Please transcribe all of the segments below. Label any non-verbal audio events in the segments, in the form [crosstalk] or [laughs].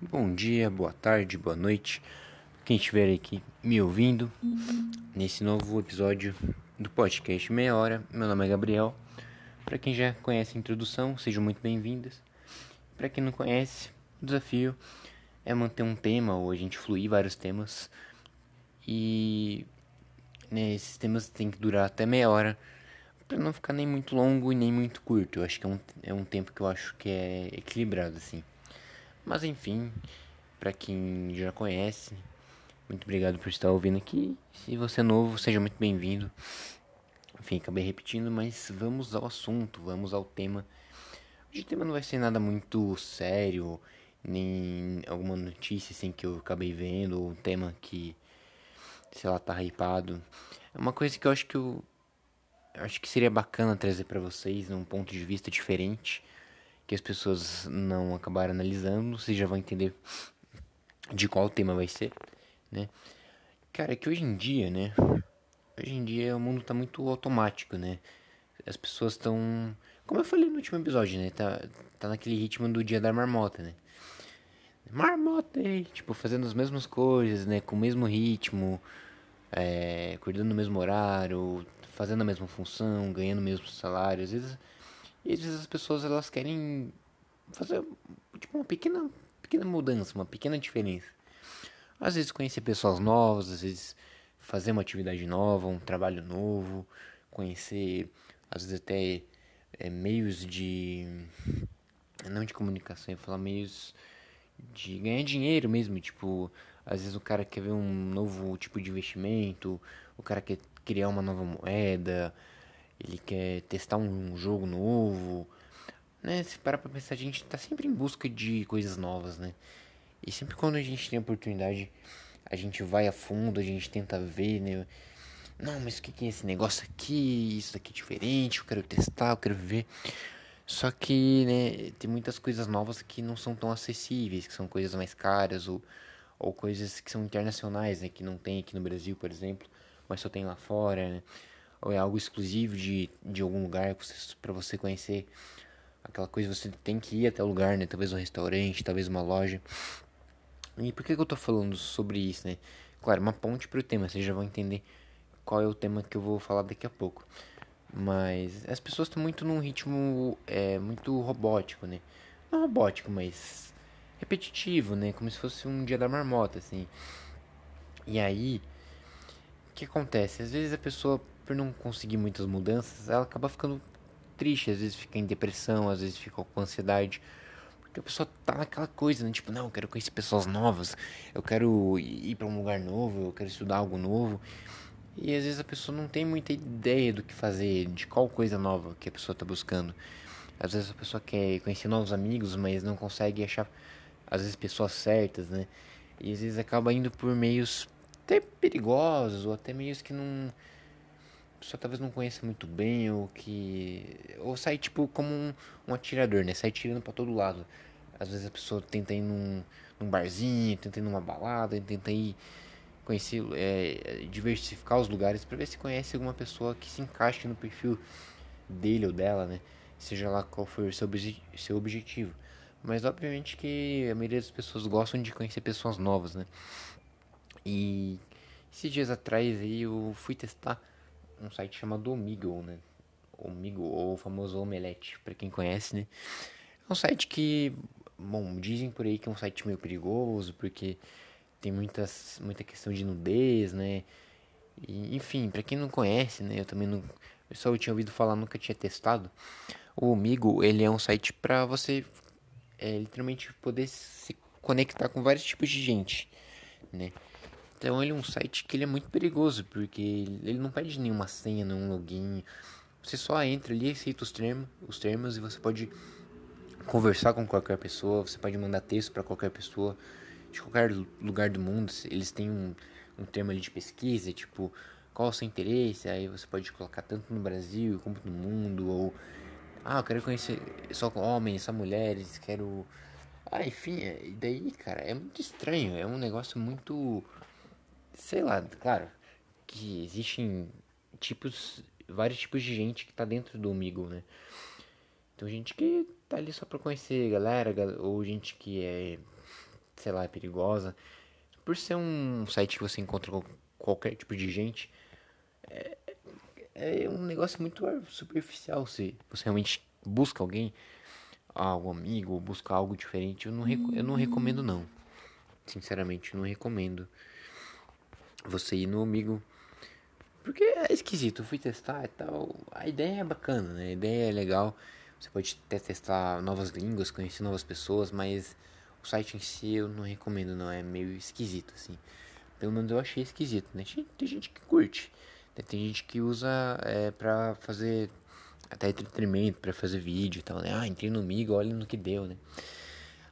Bom dia, boa tarde, boa noite. Quem estiver aqui me ouvindo nesse novo episódio do podcast Meia Hora. Meu nome é Gabriel. Para quem já conhece a introdução, sejam muito bem-vindas. Para quem não conhece, o desafio é manter um tema ou a gente fluir vários temas. E né, esses temas têm que durar até meia hora para não ficar nem muito longo e nem muito curto. Eu acho que é um, é um tempo que eu acho que é equilibrado assim. Mas enfim, para quem já conhece, muito obrigado por estar ouvindo aqui. Se você é novo, seja muito bem-vindo. Enfim, acabei repetindo, mas vamos ao assunto, vamos ao tema. Hoje o tema não vai ser nada muito sério, nem alguma notícia assim que eu acabei vendo, ou um tema que, sei lá, tá hypado. É uma coisa que eu acho que eu, acho que seria bacana trazer para vocês, num ponto de vista diferente que as pessoas não acabaram analisando, vocês já vão entender de qual tema vai ser, né? Cara, é que hoje em dia, né? Hoje em dia o mundo tá muito automático, né? As pessoas estão, como eu falei no último episódio, né? Tá, tá naquele ritmo do dia da marmota, né? Marmota, aí, tipo, fazendo as mesmas coisas, né? Com o mesmo ritmo, é, acordando no mesmo horário, fazendo a mesma função, ganhando o mesmo salário. Às vezes e às vezes as pessoas elas querem fazer tipo uma pequena, pequena mudança, uma pequena diferença. Às vezes conhecer pessoas novas, às vezes fazer uma atividade nova, um trabalho novo, conhecer às vezes até é, meios de não de comunicação, eu falar meios de ganhar dinheiro mesmo, tipo, às vezes o cara quer ver um novo tipo de investimento, o cara quer criar uma nova moeda, ele quer testar um jogo novo, né? Se parar pra pensar, a gente tá sempre em busca de coisas novas, né? E sempre quando a gente tem oportunidade, a gente vai a fundo, a gente tenta ver, né? Não, mas o que, é esse negócio aqui? Isso aqui é diferente, eu quero testar, eu quero ver. Só que, né, tem muitas coisas novas que não são tão acessíveis, que são coisas mais caras ou, ou coisas que são internacionais, né? Que não tem aqui no Brasil, por exemplo, mas só tem lá fora, né? Ou é algo exclusivo de, de algum lugar para você conhecer? Aquela coisa você tem que ir até o lugar né? Talvez um restaurante talvez uma loja. E por que, que eu tô falando sobre isso né? Claro uma ponte para o tema vocês já vão entender qual é o tema que eu vou falar daqui a pouco. Mas as pessoas estão muito num ritmo é, muito robótico né? Não robótico mas repetitivo né? Como se fosse um dia da marmota assim. E aí o que acontece? Às vezes a pessoa por não conseguir muitas mudanças, ela acaba ficando triste, às vezes fica em depressão, às vezes fica com ansiedade. Porque a pessoa tá naquela coisa, né? Tipo, não, eu quero conhecer pessoas novas, eu quero ir para um lugar novo, eu quero estudar algo novo. E às vezes a pessoa não tem muita ideia do que fazer, de qual coisa nova que a pessoa tá buscando. Às vezes a pessoa quer conhecer novos amigos, mas não consegue achar, às vezes, pessoas certas, né? E às vezes acaba indo por meios até perigosos, ou até meios que não pessoa talvez não conheça muito bem ou que ou sai tipo como um, um atirador, né? Sai tirando para todo lado. Às vezes a pessoa tenta ir num, num barzinho, tenta ir numa balada, tenta ir conhecer, é, diversificar os lugares para ver se conhece alguma pessoa que se encaixe no perfil dele ou dela, né? Seja lá qual for o seu, seu objetivo. Mas obviamente que a maioria das pessoas gostam de conhecer pessoas novas, né? E esses dias atrás aí eu fui testar um site chamado Omegle, né? Omegle, ou o famoso Omelete, para quem conhece, né? É um site que, bom, dizem por aí que é um site meio perigoso, porque tem muitas, muita questão de nudez, né? E, enfim, para quem não conhece, né? Eu também não... Eu só tinha ouvido falar, nunca tinha testado. O Omegle, ele é um site para você é, literalmente poder se conectar com vários tipos de gente, né? Então ele é um site que ele é muito perigoso, porque ele não pede nenhuma senha, nenhum login. Você só entra ali, aceita os termos, os termos e você pode conversar com qualquer pessoa, você pode mandar texto para qualquer pessoa de qualquer lugar do mundo. Eles têm um, um termo ali de pesquisa, tipo, qual o seu interesse? Aí você pode colocar tanto no Brasil como no mundo, ou ah, eu quero conhecer só homens, só mulheres, quero. Ah, enfim, é, e daí, cara, é muito estranho, é um negócio muito sei lá, claro, que existem tipos, vários tipos de gente que tá dentro do Omegle, né? Então gente que tá ali só pra conhecer galera, ou gente que é sei lá, é perigosa. Por ser um site que você encontra com qualquer tipo de gente, é, é um negócio muito superficial. Se você realmente busca alguém, algum amigo, busca algo diferente, eu não, eu não recomendo não. Sinceramente, eu não recomendo você ir no amigo. Porque é esquisito, eu fui testar e tal. A ideia é bacana, né? A ideia é legal. Você pode até testar novas línguas, conhecer novas pessoas, mas o site em si eu não recomendo, não. É meio esquisito, assim. Pelo menos eu achei esquisito, né? Tem gente que curte. Né? Tem gente que usa é, pra fazer até entretenimento, pra fazer vídeo e tal, né? Ah, entrei no Migo, olha no que deu, né?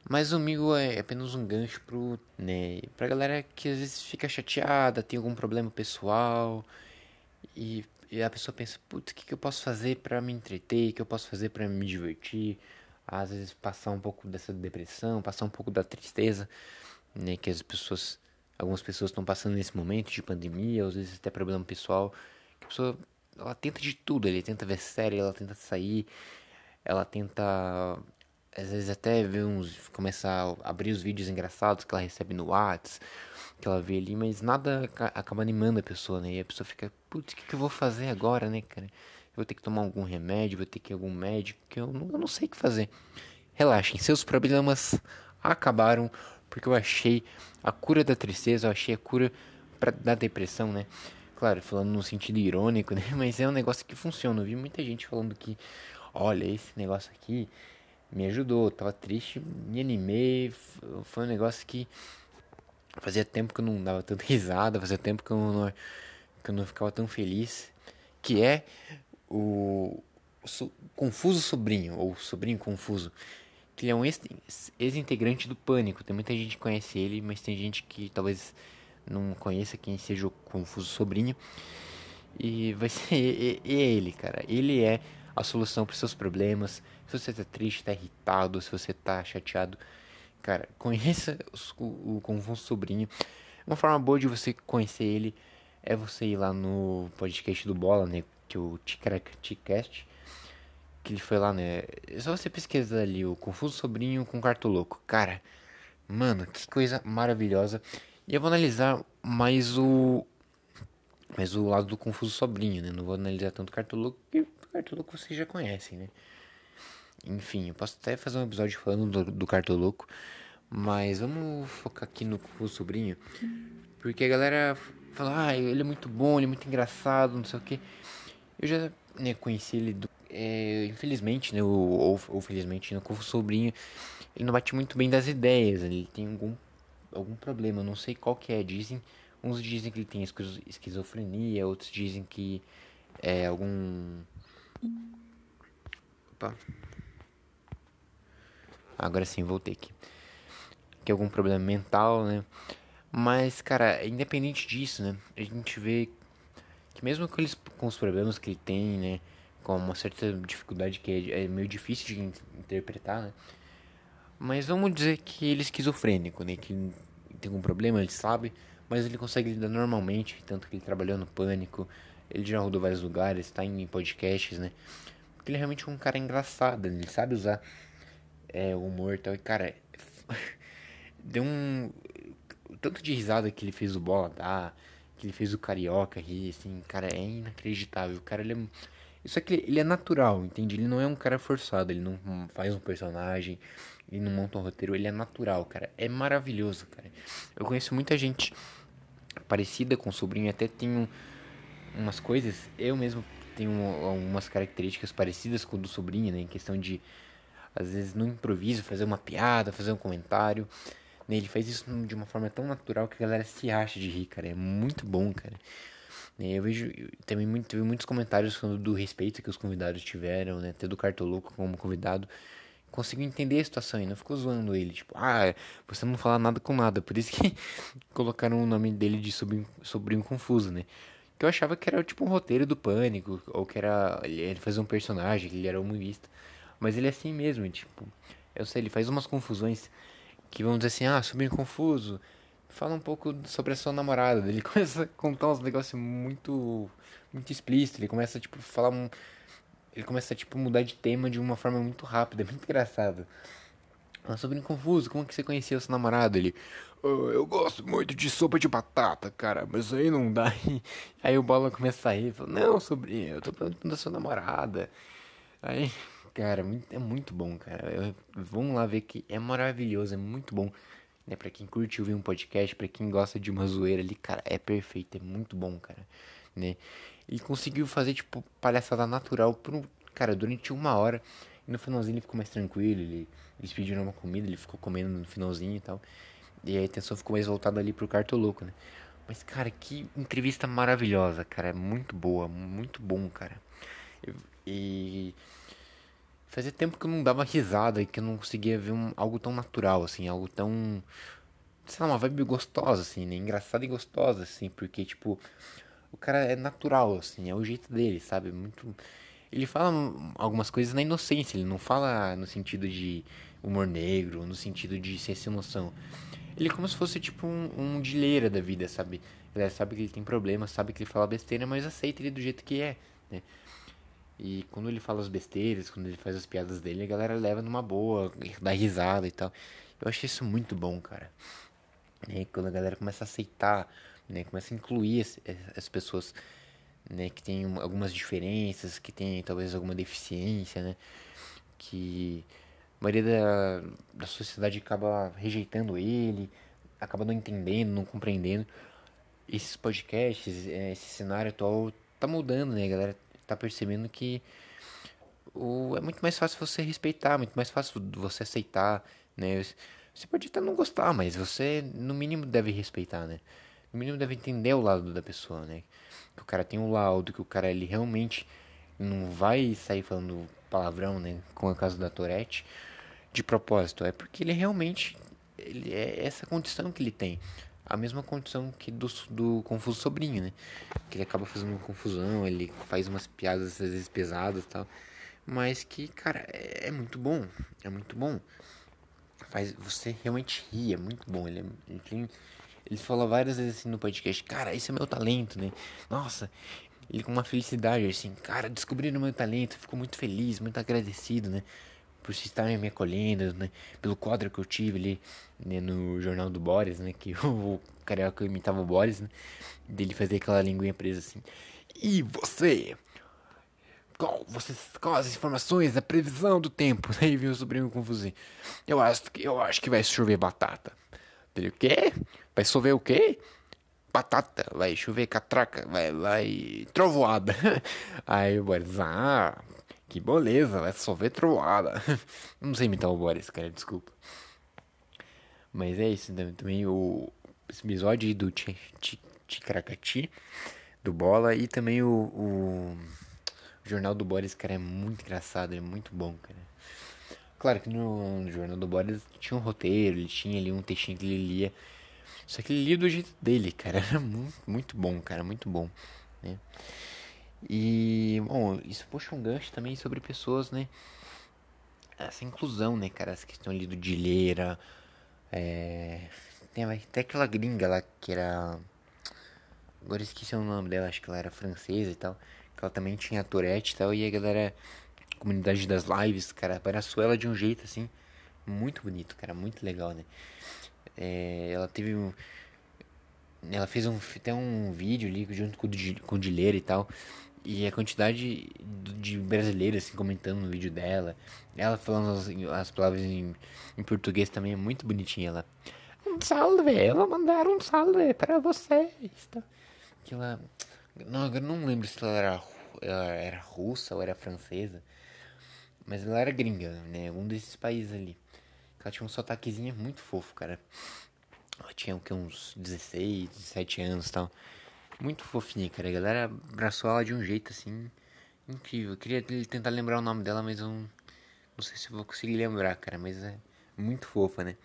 Mas o Migo é apenas um gancho pro, né, pra galera que às vezes fica chateada, tem algum problema pessoal e, e a pessoa pensa, putz, o que, que eu posso fazer para me entreter, o que eu posso fazer para me divertir, às vezes passar um pouco dessa depressão, passar um pouco da tristeza, né, que as pessoas, algumas pessoas estão passando nesse momento de pandemia, às vezes até problema pessoal, que a pessoa, ela tenta de tudo, ela tenta ver série, ela tenta sair, ela tenta às vezes até ver uns. começar a abrir os vídeos engraçados que ela recebe no Whats, que ela vê ali, mas nada acaba animando a pessoa, né? E a pessoa fica, putz, o que, que eu vou fazer agora, né, cara? Eu vou ter que tomar algum remédio, vou ter que ir a algum médico, que eu não, eu não sei o que fazer. Relaxem, seus problemas acabaram, porque eu achei a cura da tristeza, eu achei a cura pra, da depressão, né? Claro, falando no sentido irônico, [laughs] né? Mas é um negócio que funciona. Eu vi muita gente falando que, olha, esse negócio aqui me ajudou. tava triste, me animei. Foi um negócio que fazia tempo que eu não dava tanta [laughs] risada, fazia tempo que eu não, que eu não ficava tão feliz. Que é o, o Confuso Sobrinho, ou Sobrinho Confuso. Que ele é um ex-integrante do Pânico. Tem muita gente que conhece ele, mas tem gente que talvez não conheça quem seja o Confuso Sobrinho. E vai ser [laughs] e ele, cara. Ele é a solução para seus problemas. Se você tá triste, tá irritado, se você tá chateado, cara, conheça o, Confuso Sobrinho. Uma forma boa de você conhecer ele é você ir lá no podcast do Bola, né? Que é o Ticast. Que ele foi lá, né? É só você pesquisar ali o Confuso Sobrinho com Cartoloco. Cara, mano, que coisa maravilhosa. E eu vou analisar mais o. Mais o lado do Confuso Sobrinho, né? Não vou analisar tanto Cartoloco, o Cartoloco vocês já conhecem, né? Enfim, eu posso até fazer um episódio falando do, do Cartoloco. Mas vamos focar aqui no o sobrinho. Porque a galera fala, ah, ele é muito bom, ele é muito engraçado, não sei o que. Eu já né, conheci ele, do, é, infelizmente, né, ou, ou, felizmente, no o sobrinho, ele não bate muito bem das ideias, ele tem algum, algum problema, não sei qual que é. Dizem, uns dizem que ele tem esquizofrenia, outros dizem que é algum... Opa. Agora sim, voltei aqui. É algum problema mental, né? Mas, cara, independente disso, né? A gente vê que mesmo com, eles, com os problemas que ele tem, né? Com uma certa dificuldade que é, é meio difícil de interpretar, né? Mas vamos dizer que ele é esquizofrênico, né? Que tem algum problema, ele sabe, mas ele consegue lidar normalmente, tanto que ele trabalhou no Pânico, ele já rodou vários lugares, está em podcasts, né? Porque ele é realmente um cara engraçado, ele sabe usar é, humor e tal. E, cara, [laughs] deu um. Tanto de risada que ele fez o Bola dar, que ele fez o Carioca rir, assim, cara, é inacreditável. O cara, ele é. Isso aqui, ele é natural, entende? Ele não é um cara forçado, ele não faz um personagem, ele não monta um roteiro, ele é natural, cara. É maravilhoso, cara. Eu conheço muita gente parecida com o sobrinho, até tenho umas coisas, eu mesmo tenho algumas características parecidas com o do sobrinho, né? Em questão de às vezes no improviso, fazer uma piada, fazer um comentário. Né? Ele faz isso de uma forma tão natural que a galera se acha de rir, cara. É muito bom, cara. Né? Eu vejo também muito, vi muitos comentários falando do respeito que os convidados tiveram, né? Até do Cartoloco como convidado. Conseguiu entender a situação e não ficou zoando ele. Tipo, ah, você não fala nada com nada. Por isso que [laughs] colocaram o nome dele de sobrinho, sobrinho confuso, né? Que eu achava que era tipo um roteiro do pânico, ou que era. Ele fazia um personagem, que ele era humorista. Mas ele é assim mesmo, tipo, eu sei, ele faz umas confusões que vão dizer assim, ah, sobrinho confuso, fala um pouco sobre a sua namorada. Ele [laughs] começa a contar uns negócios muito, muito explícitos, ele começa, tipo, falar um... Ele começa, tipo, mudar de tema de uma forma muito rápida, é [laughs] muito engraçado. Ela, sobrinho confuso, como que você conheceu seu namorado? Ele, oh, eu gosto muito de sopa de batata, cara, mas aí não dá. [laughs] Aí o Bola começa a rir, fala, não, sobrinho, eu tô perguntando da sua namorada. Aí, cara, é muito bom, cara. Eu, vamos lá ver que é maravilhoso, é muito bom. Né, pra quem curte ouvir um podcast, pra quem gosta de uma zoeira ali, cara, é perfeito, é muito bom, cara. Né? Ele conseguiu fazer, tipo, palhaçada natural por um, cara, durante uma hora. E no finalzinho ele ficou mais tranquilo, ele, eles pediram uma comida, ele ficou comendo no finalzinho e tal. E a atenção ficou mais voltada ali pro cartoloco, né? Mas, cara, que entrevista maravilhosa, cara. É muito boa, muito bom, cara. E, fazia tempo que eu não dava risada e que eu não conseguia ver um, algo tão natural, assim, algo tão. Sei lá, uma vibe gostosa, assim, né? Engraçada e gostosa, assim, porque, tipo, o cara é natural, assim, é o jeito dele, sabe? Muito. Ele fala algumas coisas na inocência, ele não fala no sentido de humor negro, no sentido de ser sem noção. Ele é como se fosse tipo um, um dileira da vida, sabe? Ele sabe que ele tem problemas, sabe que ele fala besteira, mas aceita ele do jeito que é, né? E quando ele fala as besteiras, quando ele faz as piadas dele, a galera leva numa boa, dá risada e tal. Eu achei isso muito bom, cara. E quando a galera começa a aceitar, né, começa a incluir as, as pessoas né, que tem algumas diferenças, que tem talvez alguma deficiência, né, que a maioria da, da sociedade acaba rejeitando ele, acaba não entendendo, não compreendendo. Esses podcasts, é, esse cenário atual tá mudando, né, galera tá percebendo que o, é muito mais fácil você respeitar, muito mais fácil você aceitar, né, você pode até não gostar, mas você no mínimo deve respeitar, né, no mínimo deve entender o lado da pessoa, né, que o cara tem um laudo, que o cara ele realmente não vai sair falando palavrão, né, com o caso da Tourette, de propósito, é porque ele realmente ele é essa condição que ele tem. A mesma condição que do, do Confuso Sobrinho, né? Que ele acaba fazendo confusão, ele faz umas piadas às vezes pesadas e tal. Mas que, cara, é, é muito bom. É muito bom. Faz você realmente rir, é muito bom. Ele, é, ele ele falou várias vezes assim no podcast, cara, esse é meu talento, né? Nossa, ele com uma felicidade assim, cara, descobriram meu talento, ficou muito feliz, muito agradecido, né? Por se estarem me acolhendo, né? Pelo quadro que eu tive ali né? no Jornal do Boris, né? Que [laughs] o carioca imitava o Boris, né? Dele fazer aquela linguinha presa assim. E você? Qual, vocês, qual as informações da previsão do tempo? [laughs] Aí viu o sobrinho confusinho. Eu acho, eu acho que vai chover batata. Ele, o quê? Vai chover o quê? Batata, vai chover catraca, vai, vai trovoada. [laughs] Aí o Boris, ah, que beleza, vai chover trovoada. [laughs] Não sei imitar o Boris, cara, desculpa. Mas é isso, né? também o esse episódio do Ticracati, do Bola, e também o, o, o Jornal do Boris, cara, é muito engraçado, é muito bom, cara. Claro que no, no Jornal do Boris tinha um roteiro, ele tinha ali um textinho que ele lia. Só que ele lia do jeito dele, cara. [laughs] Era muito, muito bom, cara, muito bom, né? E, bom, isso puxa um gancho também sobre pessoas, né? Essa inclusão, né, cara? Essa questão ali do Dileira. É... Tem até aquela gringa lá que era. Agora esqueci o nome dela, acho que ela era francesa e tal. Que ela também tinha Tourette e tal. E a galera comunidade das lives, cara, abraçou ela de um jeito assim muito bonito, cara, muito legal, né? É, ela teve um. Ela fez um, até um vídeo ali junto com, com o Dileira e tal. E a quantidade de brasileiros assim, comentando no vídeo dela. Ela falando as, as palavras em, em, português também é muito bonitinha. Ela. Um salve, ela mandaram um salve para vocês. Tá? Que ela. Não, agora não lembro se ela era, ela era russa ou era francesa. Mas ela era gringa, né? Um desses países ali. Ela tinha um sotaquezinho muito fofo, cara. Ela tinha o que, uns 16, 17 anos e tal. Muito fofinha, cara. A galera abraçou ela de um jeito assim. Incrível. Eu queria tentar lembrar o nome dela, mas eu não, não sei se vou conseguir lembrar, cara. Mas é muito fofa, né?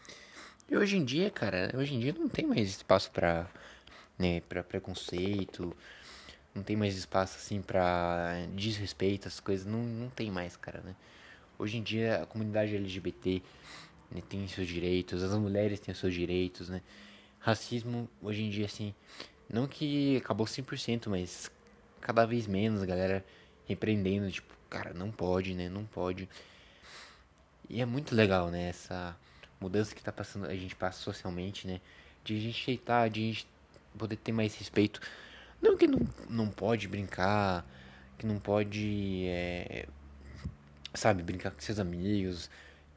E hoje em dia, cara, hoje em dia não tem mais espaço pra, né, pra preconceito. Não tem mais espaço assim pra desrespeito, as coisas. Não, não tem mais, cara, né? Hoje em dia a comunidade LGBT né, tem seus direitos, as mulheres têm seus direitos, né? Racismo hoje em dia assim, não que acabou 100%, mas cada vez menos galera repreendendo, tipo, cara, não pode, né? Não pode. E é muito legal, né, essa mudança que tá passando, a gente passa socialmente, né? De a gente aceitar, de a gente poder ter mais respeito. Não que não, não pode brincar, que não pode, é, sabe, brincar com seus amigos.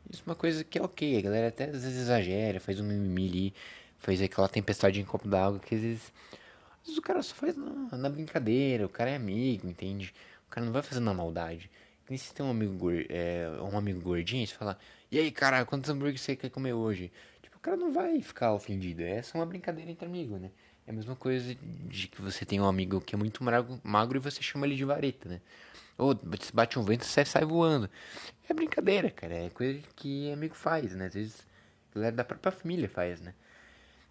Isso é uma coisa que é ok, a galera até às vezes exagera, faz um mimimi ali, faz aquela tempestade em copo d'água que às vezes, às vezes o cara só faz na, na, brincadeira, o cara é amigo, entende? O cara não vai fazer na maldade. E se tem um amigo, é, um amigo gordinho, você fala, e aí, cara, quantos hambúrgueres você quer comer hoje? Tipo, o cara não vai ficar ofendido, é só uma brincadeira entre amigos, né? É a mesma coisa de que você tem um amigo que é muito magro, e você chama ele de vareta, né? Ou bate um vento e sai voando. É brincadeira, cara. É coisa que amigo faz, né? Às vezes galera da própria família faz, né?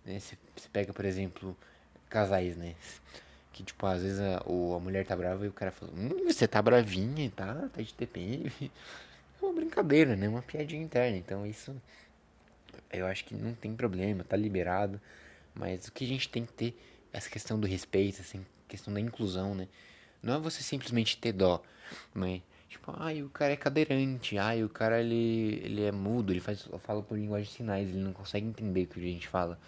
né? Você, pega, por exemplo, casais, né? Que, tipo, às vezes a, ou a mulher tá brava e o cara fala, hum, você tá bravinha, tá? Tá de TPM. [laughs] É uma brincadeira, né? Uma piadinha interna. Então isso eu acho que não tem problema, tá liberado. Mas o que a gente tem que ter essa questão do respeito, assim, questão da inclusão, né? Não é você simplesmente ter dó, mas tipo, ai, o cara é cadeirante, ai, o cara ele, ele é mudo, ele faz fala por linguagem de sinais, ele não consegue entender o que a gente fala.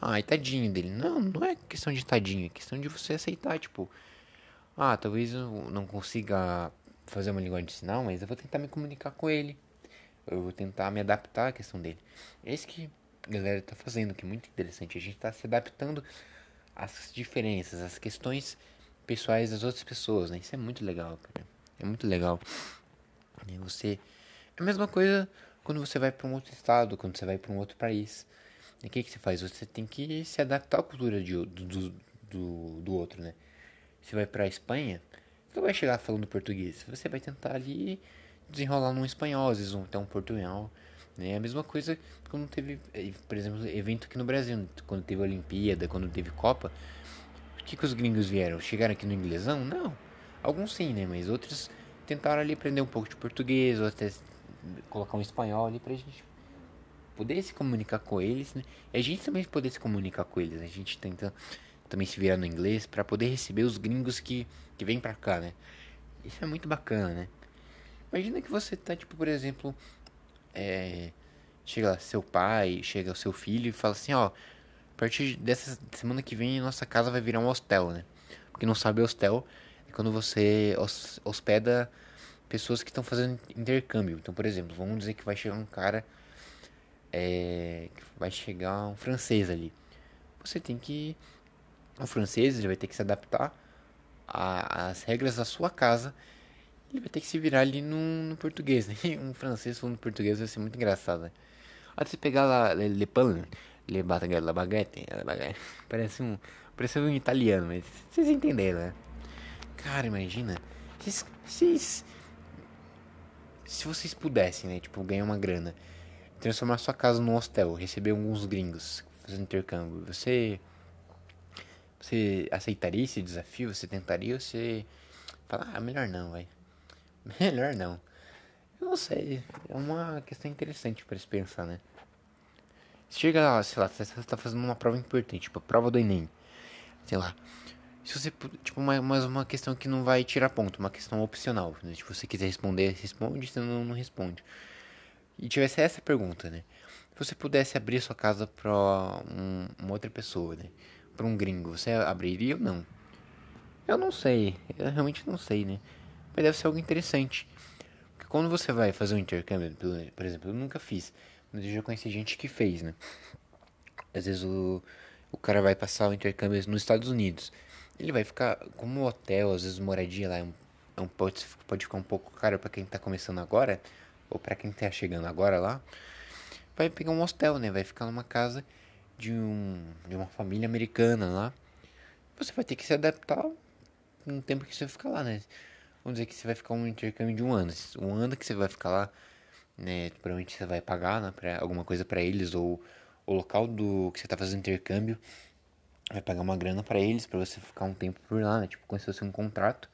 Ai, tadinho dele. Não, não é questão de tadinho, é questão de você aceitar, tipo, ah, talvez eu não consiga fazer uma linguagem de sinal, mas eu vou tentar me comunicar com ele. Eu vou tentar me adaptar à questão dele. É isso que galera tá fazendo, que é muito interessante. A gente tá se adaptando às diferenças, às questões pessoais das outras pessoas, né? Isso é muito legal, cara. É muito legal. E você. É a mesma coisa quando você vai para um outro estado, quando você vai para um outro país. E o que, que você faz? Você tem que se adaptar à cultura de, do, do, do outro, né? Você vai para a Espanha, você vai chegar falando português. Você vai tentar ali desenrolar num espanhol, às vezes até um portunhol. É a mesma coisa quando teve, eh, por exemplo, evento aqui no Brasil, quando teve Olimpíada, quando teve Copa. Por que, que os gringos vieram? Chegaram aqui no inglesão? Não. Alguns sim, né? Mas outros tentaram ali aprender um pouco de português, ou até colocar um espanhol ali pra gente poder se comunicar com eles, né? E a gente também poder se comunicar com eles. Né? A gente tenta também se virar no inglês para poder receber os gringos que, que vêm pra cá, né? Isso é muito bacana, né? Imagina que você tá, tipo, por exemplo, é, chega lá, seu pai, chega o seu filho e fala assim, ó, a partir dessa semana que vem nossa casa vai virar um hostel, né? Porque não sabe hostel é quando você hospeda pessoas que estão fazendo intercâmbio. Então, por exemplo, vamos dizer que vai chegar um cara, é, vai chegar um francês ali. Você tem que, o francês ele vai ter que se adaptar às regras da sua casa ele vai ter que se virar ali no, no português, né? [laughs] Um francês falando português vai ser muito engraçado, né? Olha, você pegar lá, Le, le Pan, Le Baguette, La Baguette, La Baguette, [laughs] parece um, parece um italiano, mas vocês entenderam, né? Cara, imagina, se, se, se vocês pudessem, né, tipo, ganhar uma grana, transformar sua casa num hostel, receber alguns gringos, fazendo intercâmbio, você, você aceitaria esse desafio? Você tentaria ou você fala, ah, melhor não, vai. Melhor não. Eu não sei. É uma questão interessante para se pensar, né? Chega lá, sei lá, você está fazendo uma prova importante, tipo a prova do Enem. Sei lá. Se você, tipo, mais uma, uma questão que não vai tirar ponto, uma questão opcional. Né? Se você quiser responder, responde, se não, não responde. E tivesse essa pergunta, né? Se você pudesse abrir sua casa para um, uma outra pessoa, né? Para um gringo, você abriria ou não? Eu não sei. Eu realmente não sei, né? Mas deve ser algo interessante. Porque quando você vai fazer um intercâmbio, por exemplo, eu nunca fiz, mas eu já conheci gente que fez, né? Às vezes o, o cara vai passar o intercâmbio nos Estados Unidos. Ele vai ficar, como hotel, às vezes moradia lá é um, é um pode, pode ficar um pouco caro para quem tá começando agora, ou para quem tá chegando agora lá. Vai pegar um hostel, né? Vai ficar numa casa de, um, de uma família americana lá. Você vai ter que se adaptar no tempo que você ficar lá, né? Vamos dizer que você vai ficar um intercâmbio de um ano. Um ano que você vai ficar lá, né? Provavelmente você vai pagar né, pra, alguma coisa para eles, ou o local do que você tá fazendo intercâmbio vai pagar uma grana para eles, para você ficar um tempo por lá, né? Tipo, como se fosse um contrato.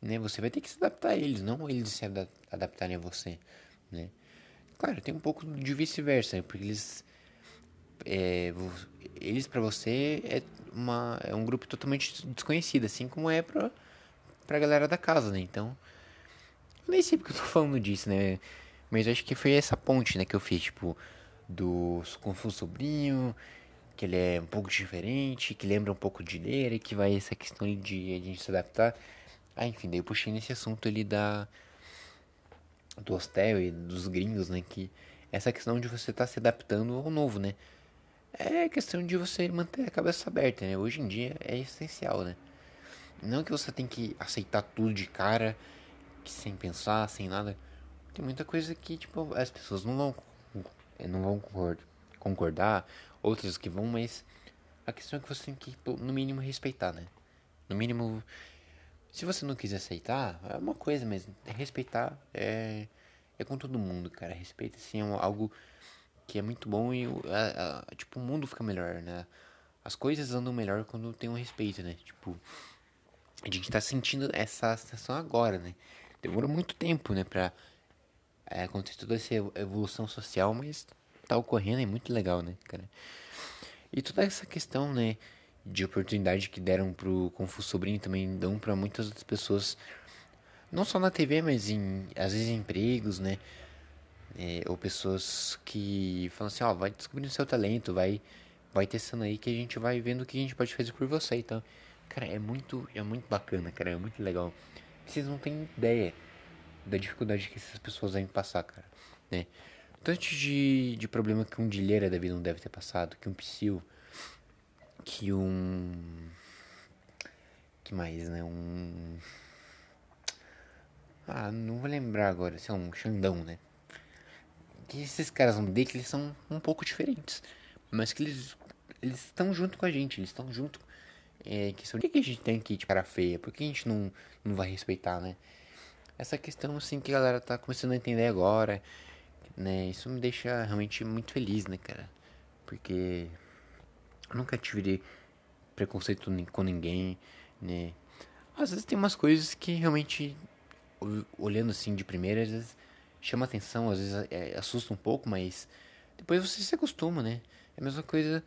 Né? Você vai ter que se adaptar a eles, não eles se adaptarem a você, né? Claro, tem um pouco de vice-versa, porque eles é, eles para você é uma é um grupo totalmente desconhecido, assim como é para pra galera da casa, né? Então, eu nem sei porque eu tô falando disso, né? Mas acho que foi essa ponte, né, que eu fiz, tipo, do Confuso Sobrinho, que ele é um pouco diferente, que lembra um pouco de ler, que vai essa questão de a gente se adaptar. Ah, enfim, daí eu puxei nesse assunto ali da do hostel e dos gringos, né, que essa questão de você estar tá se adaptando ao novo, né? É questão de você manter a cabeça aberta, né? Hoje em dia é essencial, né? Não que você tem que aceitar tudo de cara, sem pensar, sem nada. Tem muita coisa que, tipo, as pessoas não vão, não vão concordar, outras que vão, mas a questão é que você tem que, no mínimo, respeitar, né? No mínimo, se você não quiser aceitar, é uma coisa, mas respeitar é, é com todo mundo, cara. Respeito, assim, é algo que é muito bom e, tipo, o mundo fica melhor, né? As coisas andam melhor quando tem um respeito, né? Tipo, a gente tá sentindo essa sensação agora, né? Demorou muito tempo, né, pra é, acontecer toda essa evolução social, mas tá ocorrendo, é muito legal, né, cara? E toda essa questão, né, de oportunidade que deram pro Confuso Sobrinho também dão para muitas outras pessoas, não só na TV, mas em, às vezes em empregos, né? É, ou pessoas que falam assim, ó, vai descobrindo seu talento, vai vai testando aí que a gente vai vendo o que a gente pode fazer por você, então, cara, é muito é muito bacana, cara, é muito legal. Vocês não têm ideia da dificuldade que essas pessoas devem passar, cara, né? Tanto de, de problema que um dilheira da vida não deve ter passado, que um psil, que um. que mais, né? Um. Ah, não vou lembrar agora, se é um Xandão, né? Que esses caras vão dizer que eles são um pouco diferentes, mas que eles eles estão junto com a gente, eles estão junto. É, que por que a gente tem que de cara feia? Por que a gente não, não vai respeitar, né? Essa questão, assim, que a galera tá começando a entender agora né? Isso me deixa realmente muito feliz, né, cara? Porque eu nunca tive preconceito com ninguém, né? Às vezes tem umas coisas que realmente, olhando assim de primeira, às vezes chama atenção, às vezes é, assusta um pouco, mas depois você se acostuma, né? É a mesma coisa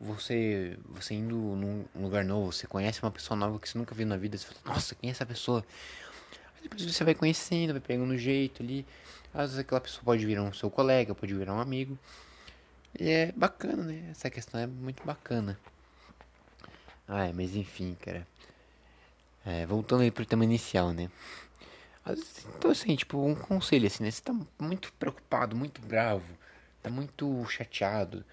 você você indo num lugar novo, você conhece uma pessoa nova que você nunca viu na vida, você fala, nossa, quem é essa pessoa? Aí depois você vai conhecendo, vai pegando jeito ali. Às vezes aquela pessoa pode virar um seu colega, pode virar um amigo. E é bacana, né? Essa questão é muito bacana. Ah, mas enfim, cara. É, voltando aí pro tema inicial, né? Então assim, tipo, um conselho assim, né? Você tá muito preocupado, muito bravo, tá muito chateado.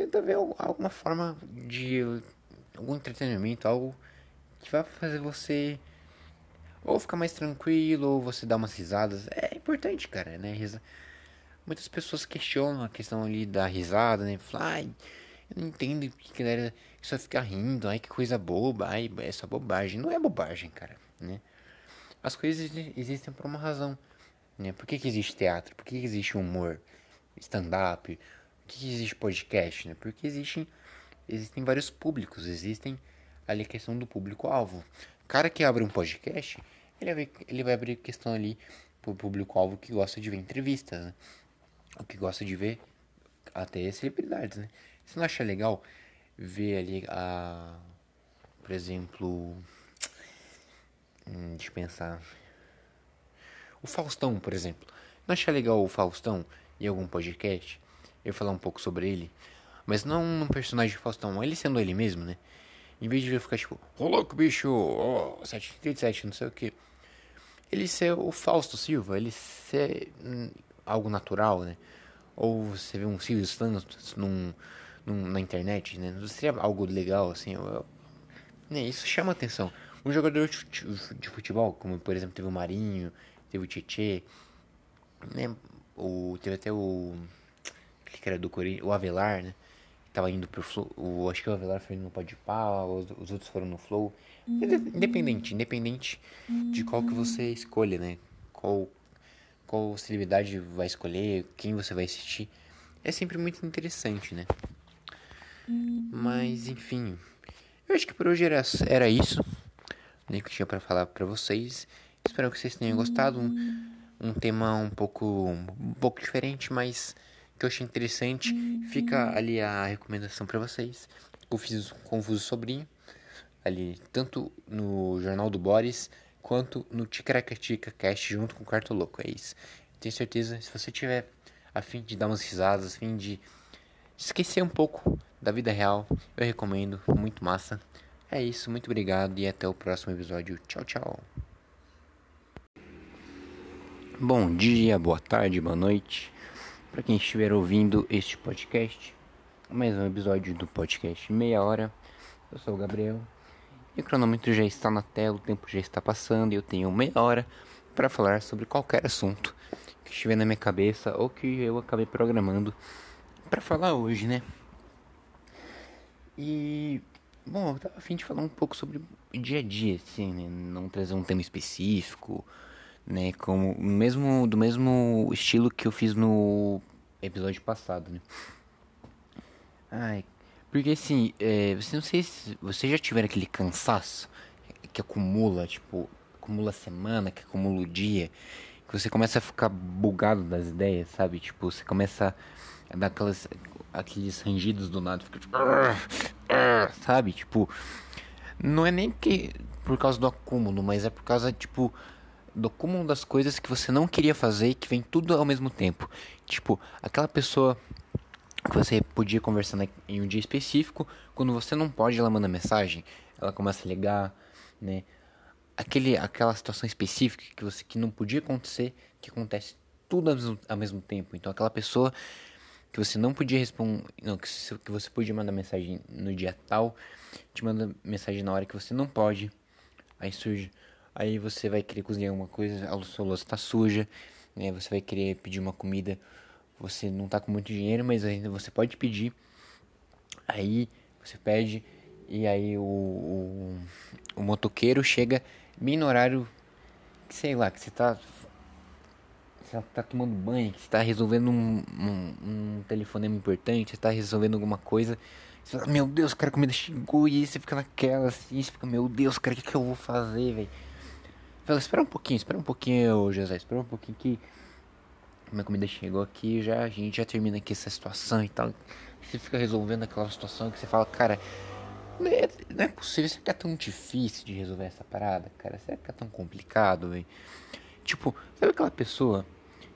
Tenta ver alguma forma de algum entretenimento, algo que vai fazer você ou ficar mais tranquilo, ou você dar umas risadas. É importante, cara, né? Risa... Muitas pessoas questionam a questão ali da risada, né? Ai, eu não entendo o que galera só ficar rindo, ai que coisa boba, ai, é só bobagem. Não é bobagem, cara, né? As coisas existem por uma razão, né? Por que, que existe teatro? Por que, que existe humor? Stand-up? Que, existe podcast, né? Porque existem, existem vários públicos, existem ali a questão do público-alvo cara que abre um podcast, ele vai, ele vai abrir questão ali pro público-alvo que gosta de ver entrevistas, né? O que gosta de ver até celebridades, né? Você não acha legal ver ali a. Por exemplo. Hum, deixa eu pensar. O Faustão, por exemplo. Não acha legal o Faustão em algum podcast? Eu falar um pouco sobre ele. Mas não um personagem Faustão, ele sendo ele mesmo, né? Em vez de ele ficar tipo, ô louco bicho, ó, oh, 737, não sei o que. Ele ser o Fausto Silva, ele ser hum, algo natural, né? Ou você vê um Silvio Santos num, num, na internet, né? Seria algo legal, assim. Eu, eu, né? Isso chama atenção. Um jogador de, de futebol, como por exemplo teve o Marinho, teve o Tietê, né? O, teve até o. que era do Corinthians, o Avelar, né? tava indo pro Flow. O, acho que o Avelar foi no Pode Pá, os, os outros foram no Flow. Uhum. Independente, independente uhum. de qual que você escolha, né? Qual, qual celebridade vai escolher, quem você vai assistir. É sempre muito interessante, né? Uhum. Mas, enfim. Eu acho que por hoje era, era isso. Né, que eu tinha pra falar pra vocês. Espero que vocês tenham gostado. Um, um tema um pouco, um pouco diferente, mas que eu achei interessante. Uhum. Fica ali a recomendação para vocês. Eu fiz Confuso Sobrinho, ali tanto no Jornal do Boris quanto no Ticaracatica Cast junto com o Cartoloco. É isso. Tenho certeza, se você tiver a fim de dar umas risadas, a fim de esquecer um pouco da vida real. Eu recomendo, muito massa. É isso, muito obrigado e até o próximo episódio. Tchau, tchau. Bom dia, boa tarde, boa noite. Para quem estiver ouvindo este podcast, mais um episódio do podcast Meia Hora. Eu sou o Gabriel e o cronômetro já está na tela, o tempo já está passando e eu tenho meia hora para falar sobre qualquer assunto que estiver na minha cabeça ou que eu acabei programando para falar hoje, né? E bom, eu tava afim de falar um pouco sobre o dia a dia, assim, né? Não trazer um tema específico, né? Como mesmo do mesmo estilo que eu fiz no episódio passado, né? Ai, porque assim, é, você não sei se você já tiver aquele cansaço que acumula, tipo, acumula semana, que acumula o dia, que você começa a ficar bugado das ideias, sabe? Tipo, você começa a dar aquelas, aqueles rangidos do nada, fica tipo, sabe? Tipo, não é nem que por causa do acúmulo, mas é por causa, tipo, do acúmulo das coisas que você não queria fazer e que vem tudo ao mesmo tempo. Tipo, aquela pessoa que você podia conversar em um dia específico, quando você não pode, ela manda mensagem, ela começa a ligar, né? Aquele, aquela situação específica que você que não podia acontecer, que acontece tudo ao mesmo, ao mesmo tempo. Então aquela pessoa que você não podia responder, não, que, que você podia mandar mensagem no dia tal, te manda mensagem na hora que você não pode. Aí surge, aí você vai querer cozinhar alguma coisa, a sua louça está suja, né? Você vai querer pedir uma comida você não tá com muito dinheiro, mas ainda você pode pedir. Aí você pede e aí o, o, o motoqueiro chega bem no horário, sei lá, que você tá, você tá tomando banho, que você tá resolvendo um, um, um telefonema importante, você tá resolvendo alguma coisa. Você fala, meu Deus, cara, a comida chegou e aí você fica naquela assim, você fica, meu Deus, cara, o que, que eu vou fazer, velho? Espera um pouquinho, espera um pouquinho, José, espera um pouquinho que minha comida chegou aqui, já a gente já termina aqui essa situação e tal. Você fica resolvendo aquela situação que você fala, cara, não é, não é possível, será que é tão difícil de resolver essa parada, cara? Será que é tão complicado, velho? Tipo, sabe aquela pessoa?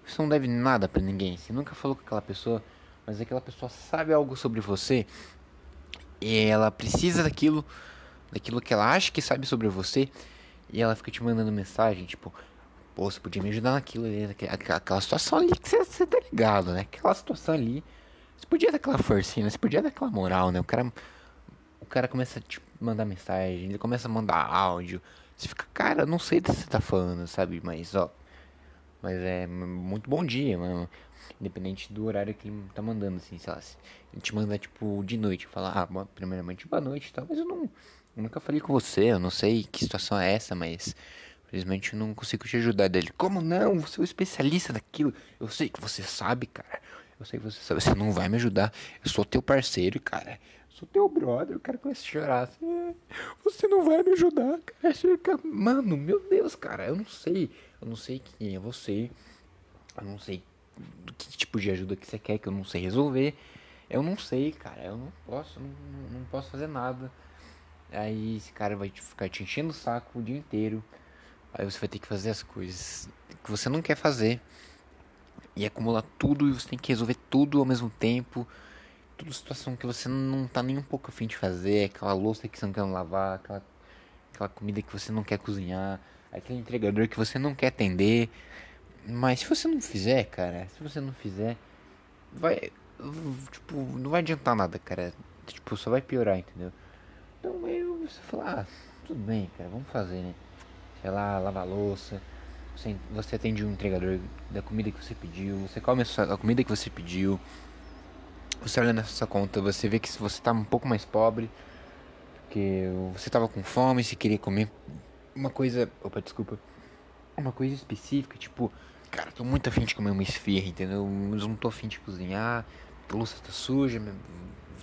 Você não deve nada para ninguém, você nunca falou com aquela pessoa, mas aquela pessoa sabe algo sobre você e ela precisa daquilo, daquilo que ela acha que sabe sobre você e ela fica te mandando mensagem, tipo, Pô, você podia me ajudar naquilo ali, aquela situação ali que você, você tá ligado, né? Aquela situação ali. Você podia dar aquela forcinha? Você podia dar aquela moral, né? O cara. O cara começa a te mandar mensagem, ele começa a mandar áudio. Você fica, cara, não sei do que você tá falando, sabe? Mas, ó. Mas é muito bom dia, mano. Independente do horário que ele tá mandando, assim, sei lá. Ele te manda, tipo, de noite. Fala, ah, primeiramente, boa noite e tal. Mas eu não. Eu nunca falei com você, eu não sei que situação é essa, mas Infelizmente eu não consigo te ajudar dele. Como não? Você é um especialista daquilo. Eu sei que você sabe, cara. Eu sei que você sabe. Você não vai me ajudar. Eu sou teu parceiro, cara. Eu sou teu brother. O cara começa a chorar assim. Você não vai me ajudar, cara. Mano, meu Deus, cara. Eu não sei. Eu não sei quem é você. Eu não sei que tipo de ajuda que você quer que eu não sei resolver. Eu não sei, cara. Eu não posso. Não, não posso fazer nada. Aí esse cara vai ficar te enchendo o saco o dia inteiro. Aí você vai ter que fazer as coisas que você não quer fazer e acumular tudo e você tem que resolver tudo ao mesmo tempo. Tudo situação que você não tá nem um pouco afim de fazer, aquela louça que você não quer lavar, aquela, aquela comida que você não quer cozinhar, aquele entregador que você não quer atender. Mas se você não fizer, cara, se você não fizer, vai. Tipo, não vai adiantar nada, cara. Tipo, só vai piorar, entendeu? Então eu você falar, ah, tudo bem, cara, vamos fazer, né? sei lá, lava louça, você, você atende um entregador da comida que você pediu, você come a, sua, a comida que você pediu, você olha nessa sua conta, você vê que você tá um pouco mais pobre, porque você tava com fome, você queria comer uma coisa, opa, desculpa, uma coisa específica, tipo, cara, tô muito afim de comer uma esfirra, entendeu? Mas não tô afim de cozinhar, a louça tá suja,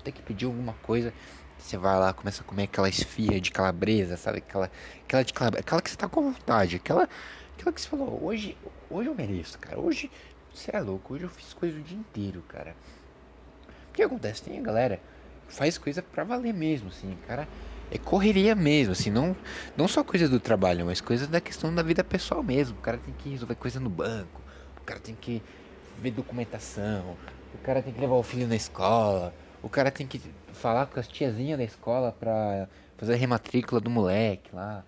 ter que pedir alguma coisa. Você vai lá, começa a comer aquela esfirra de calabresa, sabe? Aquela, aquela de calabresa, aquela que você tá com vontade, aquela, aquela que você falou, hoje, hoje eu mereço, cara. Hoje, você é louco, hoje eu fiz coisa o dia inteiro, cara. O que acontece? Tem a galera que faz coisa pra valer mesmo, assim, cara. É correria mesmo, assim, não, não só coisa do trabalho, mas coisa da questão da vida pessoal mesmo. O cara tem que resolver coisa no banco, o cara tem que ver documentação, o cara tem que levar o filho na escola, o cara tem que falar com as tiazinhas da escola pra fazer a rematrícula do moleque lá.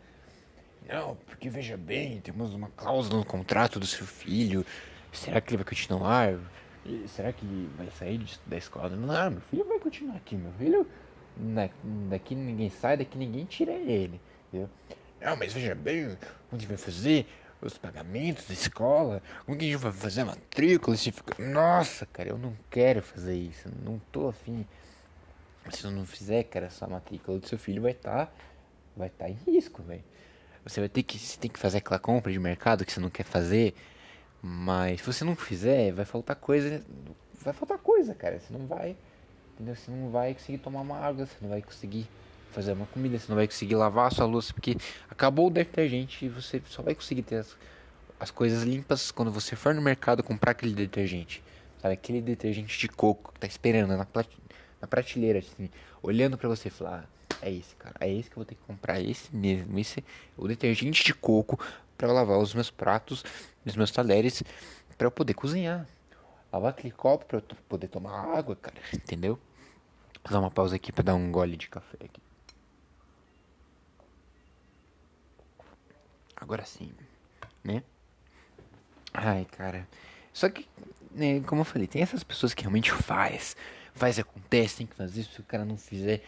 Não, porque veja bem, temos uma cláusula no contrato do seu filho. Será que ele vai continuar? Será que vai sair da escola? Não, meu filho vai continuar aqui, meu filho. Daqui ninguém sai, daqui ninguém tira ele. Entendeu? Não, mas veja bem, onde vai fazer os pagamentos da escola, onde a gente vai fazer a matrícula, se fica. Nossa, cara, eu não quero fazer isso, não tô afim. Se eu não fizer, cara, essa matrícula do seu filho vai estar. Tá, vai tá em risco, velho. Você vai ter que. Você tem que fazer aquela compra de mercado que você não quer fazer. Mas se você não fizer, vai faltar coisa. Vai faltar coisa, cara. Você não vai. Entendeu? Você não vai conseguir tomar uma água, você não vai conseguir fazer uma comida, você não vai conseguir lavar a sua louça, porque acabou o detergente e você só vai conseguir ter as, as coisas limpas quando você for no mercado comprar aquele detergente. Sabe? Aquele detergente de coco que tá esperando na, na prateleira, assim, olhando para você e falar. Ah, é esse, cara. É esse que eu vou ter que comprar. É esse mesmo. Esse é o detergente de coco para lavar os meus pratos, os meus talheres, para eu poder cozinhar. Lavar aquele copo para eu poder tomar água, cara. Entendeu? Vou dar uma pausa aqui para dar um gole de café aqui. Agora sim, né? Ai, cara. Só que, né, como eu falei, tem essas pessoas que realmente faz, faz acontece, tem que fazer, se o cara não fizer,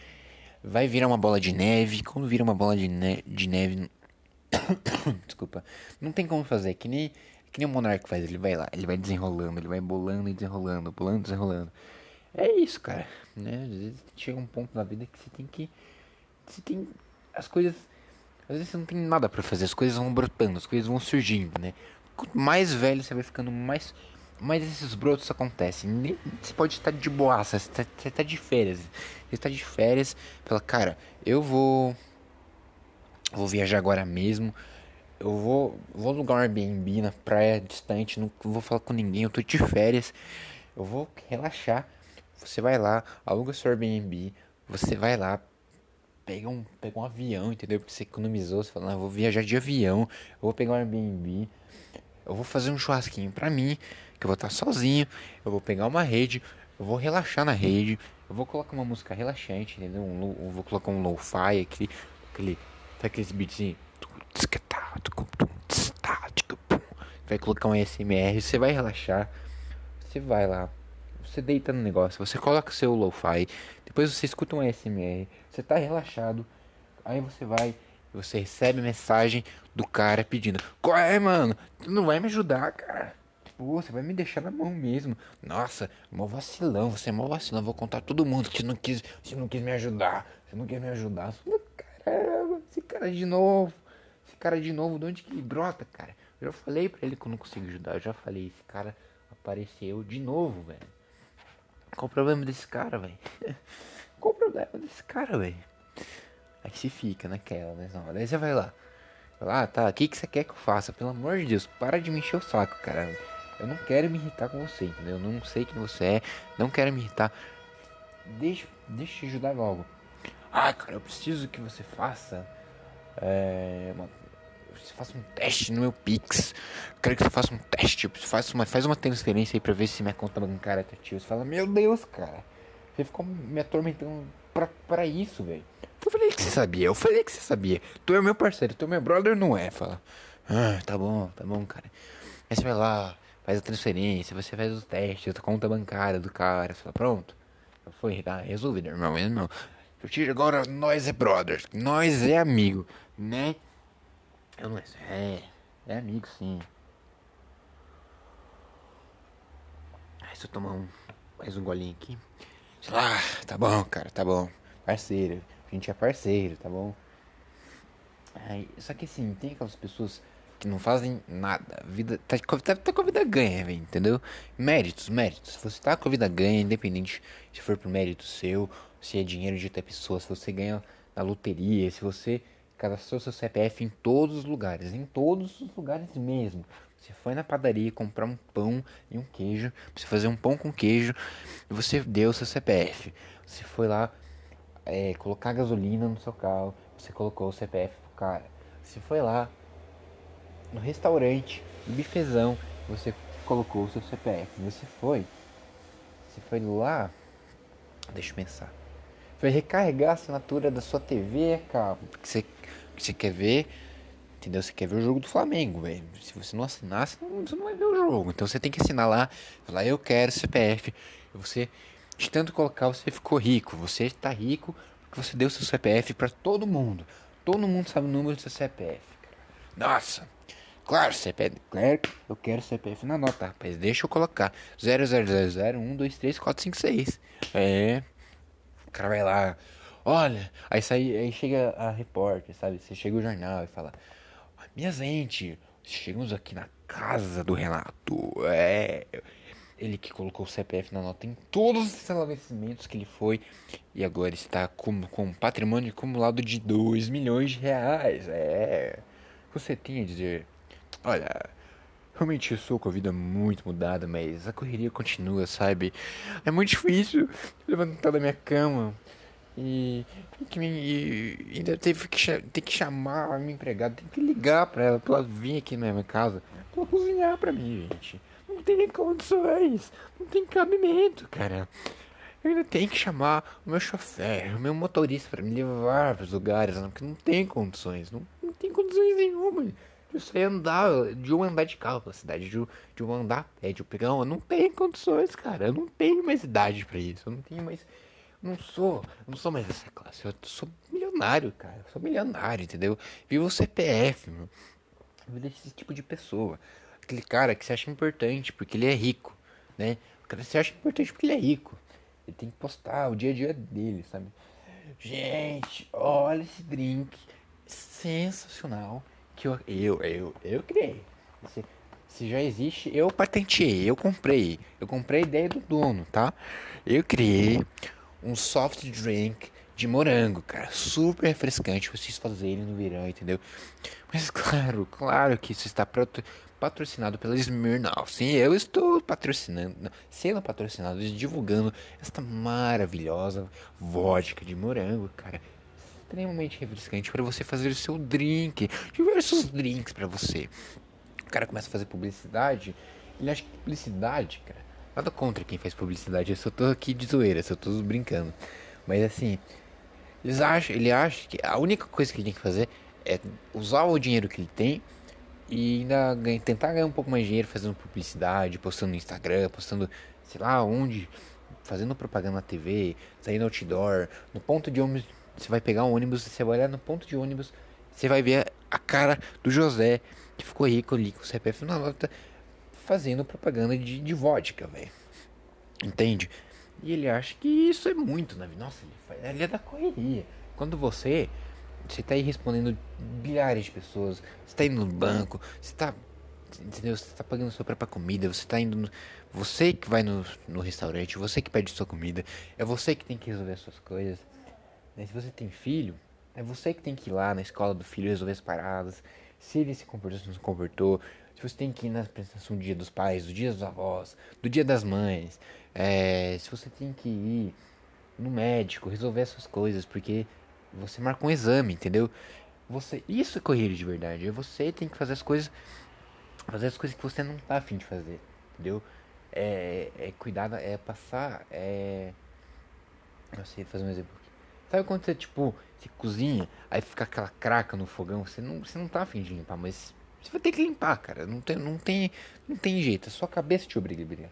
vai virar uma bola de neve. Quando vira uma bola de, ne de neve. [coughs] Desculpa. Não tem como fazer. Que nem, que nem o Monark faz. Ele vai lá, ele vai desenrolando, ele vai bolando e desenrolando, bolando e desenrolando. É isso, cara. Né? Às vezes chega um ponto na vida que você tem que. Você tem. As coisas. Às vezes você não tem nada para fazer, as coisas vão brotando, as coisas vão surgindo, né? Quanto mais velho você vai ficando, mais mas esses brotos acontecem. Você pode estar de boaça, você está você tá de férias. Você está de férias, fala, cara, eu vou. Vou viajar agora mesmo. Eu vou, vou alugar um Airbnb na praia distante, não vou falar com ninguém, eu tô de férias. Eu vou relaxar. Você vai lá, aluga seu Airbnb, você vai lá, pega um, pega um avião, entendeu? Porque você economizou, você fala, ah, vou viajar de avião, eu vou pegar um Airbnb, eu vou fazer um churrasquinho pra mim, que eu vou estar sozinho, eu vou pegar uma rede, eu vou relaxar na rede, eu vou colocar uma música relaxante, entendeu? Um, eu vou colocar um lo-fi, aquele, aquele, aqueles beats vai colocar um SMR, você vai relaxar, você vai lá, você deita no negócio, você coloca seu lo-fi, depois você escuta um SMR, você tá relaxado, aí você vai você recebe mensagem do cara pedindo: Qual é, mano? Tu não vai me ajudar, cara. Pô, você vai me deixar na mão mesmo. Nossa, mó vacilão, você é mó vacilão. Vou contar todo mundo que não quis, você não quis me ajudar. Você não quis me ajudar. Caramba, esse cara de novo. Esse cara de novo, de onde que brota, cara? Eu já falei pra ele que eu não consigo ajudar. Eu já falei, esse cara apareceu de novo, velho. Qual o problema desse cara, velho? [laughs] Qual o problema desse cara, velho? Aí se fica naquela, né? Daí você vai lá. Vai lá, ah, tá, o que, que você quer que eu faça? Pelo amor de Deus, para de me encher o saco, cara. Eu não quero me irritar com você, entendeu? Eu não sei quem você é, não quero me irritar. Deixa, deixa eu te ajudar logo. Ah, cara, eu preciso que você faça. É, uma, você faça um teste no meu Pix. Eu quero que você faça um teste. Faz uma, faz uma transferência aí pra ver se minha conta bancária tá ativa. Você fala, meu Deus, cara. Você ficou me atormentando pra, pra isso, velho. Eu falei que você sabia, eu falei que você sabia. Tu é meu parceiro, tu é meu brother, não é? Fala, ah, tá bom, tá bom, cara. Aí você vai lá, faz a transferência, você faz os testes, a conta bancária do cara, fala, pronto. Foi, tá resolvido, irmão, irmão. Agora nós é brothers, nós é amigo, né? Eu não é, é, é amigo sim. Aí se eu tomar um, mais um golinho aqui. Ah, tá bom, cara, tá bom. Parceiro, a gente é parceiro, tá bom? Só que assim, tem aquelas pessoas que não fazem nada. Vida tá, tá, tá com a vida ganha, véio, entendeu? Méritos, méritos. Se você tá com a vida ganha, independente se for por mérito seu, se é dinheiro de outra pessoa, se você ganha na loteria, se você cadastrou seu CPF em todos os lugares, em todos os lugares mesmo. Você foi na padaria comprar um pão e um queijo, você fazer um pão com queijo, e você deu seu CPF. Você foi lá é, colocar gasolina no seu carro, você colocou o CPF pro cara. Você foi lá no restaurante, no bifezão, você colocou o seu CPF. Você foi. Você foi lá. Deixa eu pensar. Foi recarregar a assinatura da sua TV, cara. Porque você, você quer ver. Entendeu? Você quer ver o jogo do Flamengo, velho. Se você não assinar, você não, você não vai ver o jogo. Então você tem que assinar lá. Falar, eu quero CPF. Você, de tanto colocar, você ficou rico. Você está rico porque você deu seu CPF para todo mundo. Todo mundo sabe o número do seu CPF. Nossa, Claro, CPF. Claro, eu quero CPF na nota, rapaz. Deixa eu colocar. 00001234556. É. Cara vai lá. Olha, aí sai, aí chega a repórter, sabe? Você chega o jornal e fala: Minha gente, chegamos aqui na casa do Renato. É. Ele que colocou o CPF na nota em todos os estabelecimentos que ele foi. E agora está com, com um patrimônio acumulado de 2 milhões de reais. É. Você tinha a dizer. Olha, realmente eu sou com a vida muito mudada, mas a correria continua, sabe? É muito difícil levantar da minha cama. E, e, e ainda teve que, ter que chamar a minha empregada, tem que ligar pra ela, pra ela vir aqui na minha casa, pra cozinhar pra mim, gente. Não tem condições, não tem cabimento, cara. Eu ainda tenho que chamar o meu chofer, o meu motorista para me levar para lugares, porque não tem condições, não, não tem condições nenhuma. Eu sei andar, de um andar de carro pela cidade, de, de um andar é de um pegar não tem condições, cara. Eu não tenho mais idade para isso. Eu não tenho mais. Não sou, não sou mais dessa classe. Eu sou milionário, cara. Eu sou milionário, entendeu? Vivo o CPF, meu. Vivo tipo de pessoa. Aquele cara que você acha importante porque ele é rico, né? O cara você acha importante porque ele é rico. Ele tem que postar o dia a dia dele, sabe? Gente, olha esse drink sensacional que eu, eu, eu, eu criei. Se, se já existe, eu patenteei, eu comprei. Eu comprei a ideia do dono, tá? Eu criei um soft drink de morango, cara. Super refrescante vocês fazerem no verão, entendeu? Mas claro, claro que isso está patrocinado pela Smirnoff. Sim, eu estou patrocinando, sendo patrocinado e divulgando esta maravilhosa vodka de morango, cara extremamente refrescante para você fazer o seu drink, diversos drinks para você. O cara começa a fazer publicidade, ele acha que publicidade, cara, nada contra quem faz publicidade, eu só tô aqui de zoeira, só tô brincando. Mas assim, eles acham, ele acha que a única coisa que ele tem que fazer é usar o dinheiro que ele tem e ainda ganha, tentar ganhar um pouco mais de dinheiro fazendo publicidade, postando no Instagram, postando, sei lá onde, fazendo propaganda na TV, saindo outdoor, no ponto de ônibus você vai pegar um ônibus, você vai olhar no ponto de ônibus, você vai ver a cara do José, que ficou rico ali com o CPF na nota, fazendo propaganda de, de vodka, velho. Entende? E ele acha que isso é muito, né? Nossa, ele, faz, ele é da correria. Quando você, você tá aí respondendo bilhares de pessoas, você tá indo no banco, você tá, entendeu? Você tá pagando sua própria comida, você tá indo no, você que vai no, no restaurante, você que pede sua comida, é você que tem que resolver as suas coisas. Né? Se você tem filho, é você que tem que ir lá na escola do filho resolver as paradas. Se ele se comportou, se não se comportou. Se você tem que ir na apresentação do dia dos pais, do dia dos avós, do dia das mães. É, se você tem que ir no médico, resolver essas coisas, porque você marcou um exame, entendeu? Você, isso é correr de verdade. É você tem que fazer as coisas, fazer as coisas que você não tá afim de fazer, entendeu? É, é cuidar, é passar, é, não sei fazer um exemplo Sabe quando você, tipo, você cozinha, aí fica aquela craca no fogão, você não, você não tá afim de limpar, mas você vai ter que limpar, cara. Não tem, não tem, não tem jeito, a sua cabeça te obriga a.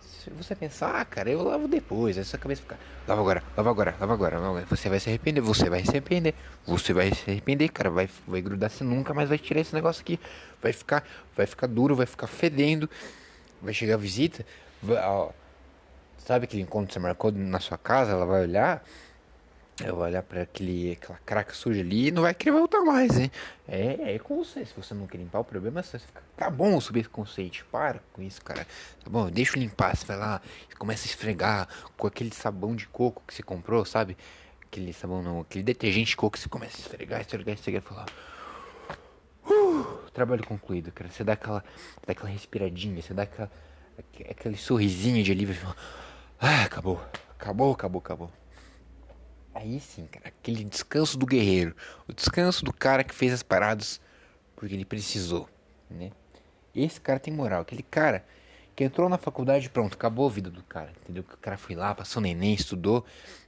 Se você pensar, ah, cara, eu lavo depois, aí sua cabeça fica, lava agora, lava agora, lava agora, lava agora. Você vai se arrepender, você vai se arrepender, você vai se arrepender, cara, vai, vai grudar, você nunca mais vai tirar esse negócio aqui. Vai ficar, vai ficar duro, vai ficar fedendo, vai chegar a visita, vai, ó, sabe aquele encontro que você marcou na sua casa, ela vai olhar eu vou olhar para aquele, aquela craca suja ali e não vai querer voltar mais, hein? É, é com você. Se você não quer limpar, o problema é você ficar. Tá bom subir conceito. Para com isso, cara. Tá bom, deixa eu limpar. Você vai lá, começa a esfregar com aquele sabão de coco que você comprou, sabe? Aquele sabão não, aquele detergente de coco que você começa a esfregar, esfregar, esfregar e falar. Uh, trabalho concluído, cara. Você dá aquela, dá aquela respiradinha, você dá aquela, aquele sorrisinho de alívio. Ah, acabou, acabou, acabou, acabou. Aí sim, cara, aquele descanso do guerreiro, o descanso do cara que fez as paradas porque ele precisou, né? Esse cara tem moral, aquele cara Porque entrou na faculdade, pronto, acabou a vida do cara, entendeu? O cara foi lá, passou neném, estudou,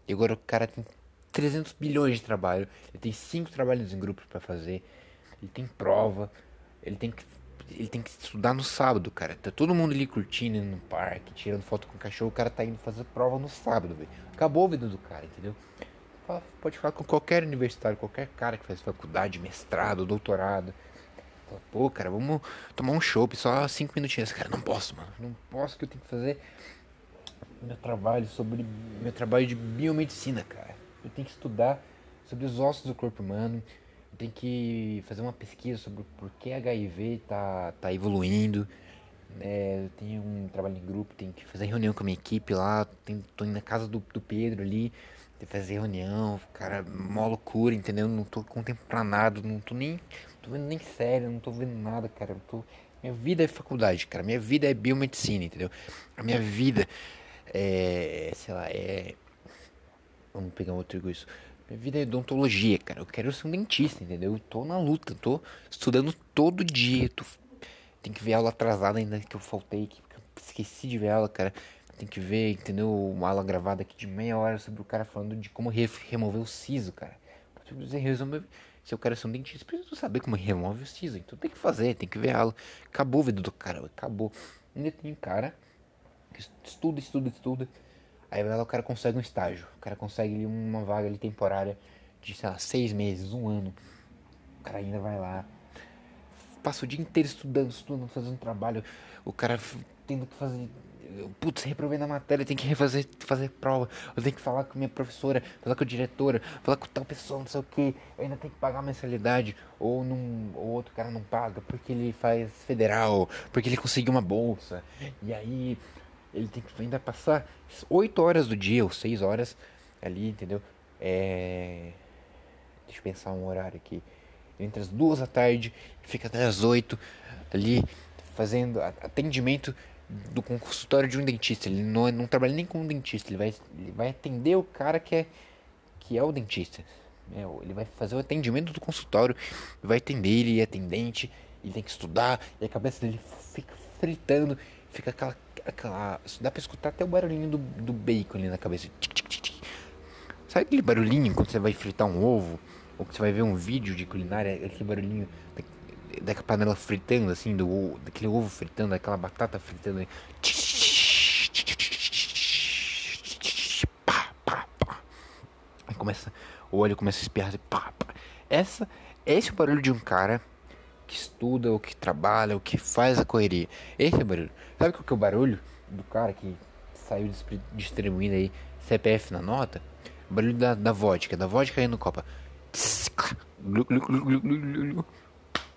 e agora o cara tem 300 bilhões de trabalho, ele tem cinco trabalhos em grupo para fazer, ele tem prova, ele tem que ele tem que estudar no sábado, cara. Tá todo mundo ali curtindo no parque, tirando foto com o cachorro, o cara tá indo fazer prova no sábado, velho. Acabou a vida do cara, entendeu? Pode falar com qualquer universitário, qualquer cara que faz faculdade, mestrado, doutorado. Fala, Pô, cara, vamos tomar um chopp, só cinco minutinhos. Cara, não posso, mano. Não posso que eu tenho que fazer meu trabalho sobre meu trabalho de biomedicina, cara. Eu tenho que estudar sobre os ossos do corpo humano. Eu tenho que fazer uma pesquisa sobre por que HIV tá, tá evoluindo. É, eu tenho um trabalho em grupo, tenho que fazer reunião com a minha equipe lá. Tenho, tô indo na casa do, do Pedro ali, que fazer reunião. Cara, mó loucura, entendeu? Não tô com tempo pra nada, não tô nem. tô vendo nem sério, não tô vendo nada, cara. Tô, minha vida é faculdade, cara. Minha vida é biomedicina, entendeu? A minha vida é. sei lá, é. Vamos pegar outro isso. Minha vida é odontologia, cara. Eu quero ser um dentista, entendeu? Eu tô na luta, tô estudando todo dia. Tô... Tem que ver aula atrasada ainda que eu faltei, que esqueci de ver aula, cara. Tem que ver, entendeu? Uma aula gravada aqui de meia hora sobre o cara falando de como re remover o siso, cara. Resolver... Se eu quero ser um dentista, preciso saber como remove o siso. Então tem que fazer, tem que ver aula. Acabou a vida do cara, acabou. Ainda tem cara que estuda, estuda, estuda Aí o cara consegue um estágio. O cara consegue uma vaga ali temporária de, sei lá, seis meses, um ano. O cara ainda vai lá. Passa o dia inteiro estudando, estudando, fazendo trabalho. O cara tendo que fazer. Putz, reprovei na matéria, tem que refazer fazer prova. Eu tenho que falar com minha professora, falar com a diretora, falar com tal pessoa, não sei o que. Eu ainda tenho que pagar mensalidade. Ou, num, ou outro cara não paga porque ele faz federal, porque ele conseguiu uma bolsa. E aí ele tem que ainda passar 8 horas do dia, ou 6 horas ali, entendeu? É... Deixa eu pensar um horário aqui. Entre as duas da tarde, fica até as 8 ali fazendo atendimento do consultório de um dentista. Ele não, não trabalha nem com um dentista, ele vai, ele vai atender o cara que é, que é o dentista. É, ele vai fazer o atendimento do consultório, vai atender, ele é atendente, ele tem que estudar, e a cabeça dele fica fritando, fica aquela aquela. Dá pra escutar até o barulhinho do, do bacon ali na cabeça. Sabe aquele barulhinho quando você vai fritar um ovo? Ou que você vai ver um vídeo de culinária, aquele barulhinho da, da panela fritando, assim, do daquele ovo fritando, daquela batata fritando. Aí começa, o óleo começa a espirrar. Pá, pá. Essa, esse é o barulho de um cara que estuda, ou que trabalha, ou que faz a correria. Esse é o barulho. Sabe qual que é o barulho do cara que saiu distribuindo aí CPF na nota? O barulho da, da vodka, da vodka aí no copa.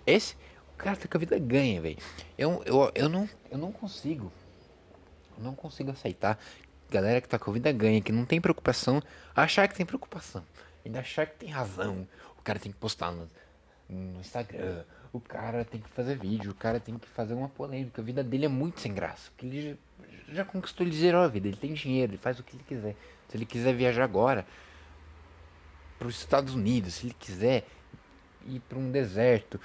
Esse, o cara tá com a vida ganha, velho. Eu, eu, eu, não, eu não consigo. Eu não consigo aceitar galera que tá com a vida ganha, que não tem preocupação, achar que tem preocupação. Ainda achar que tem razão. O cara tem que postar no, no Instagram, o cara tem que fazer vídeo, o cara tem que fazer uma polêmica. A vida dele é muito sem graça. Porque ele já, já conquistou, ele zerou a vida, ele tem dinheiro, ele faz o que ele quiser. Se ele quiser viajar agora para os Estados Unidos, se ele quiser ir para um deserto,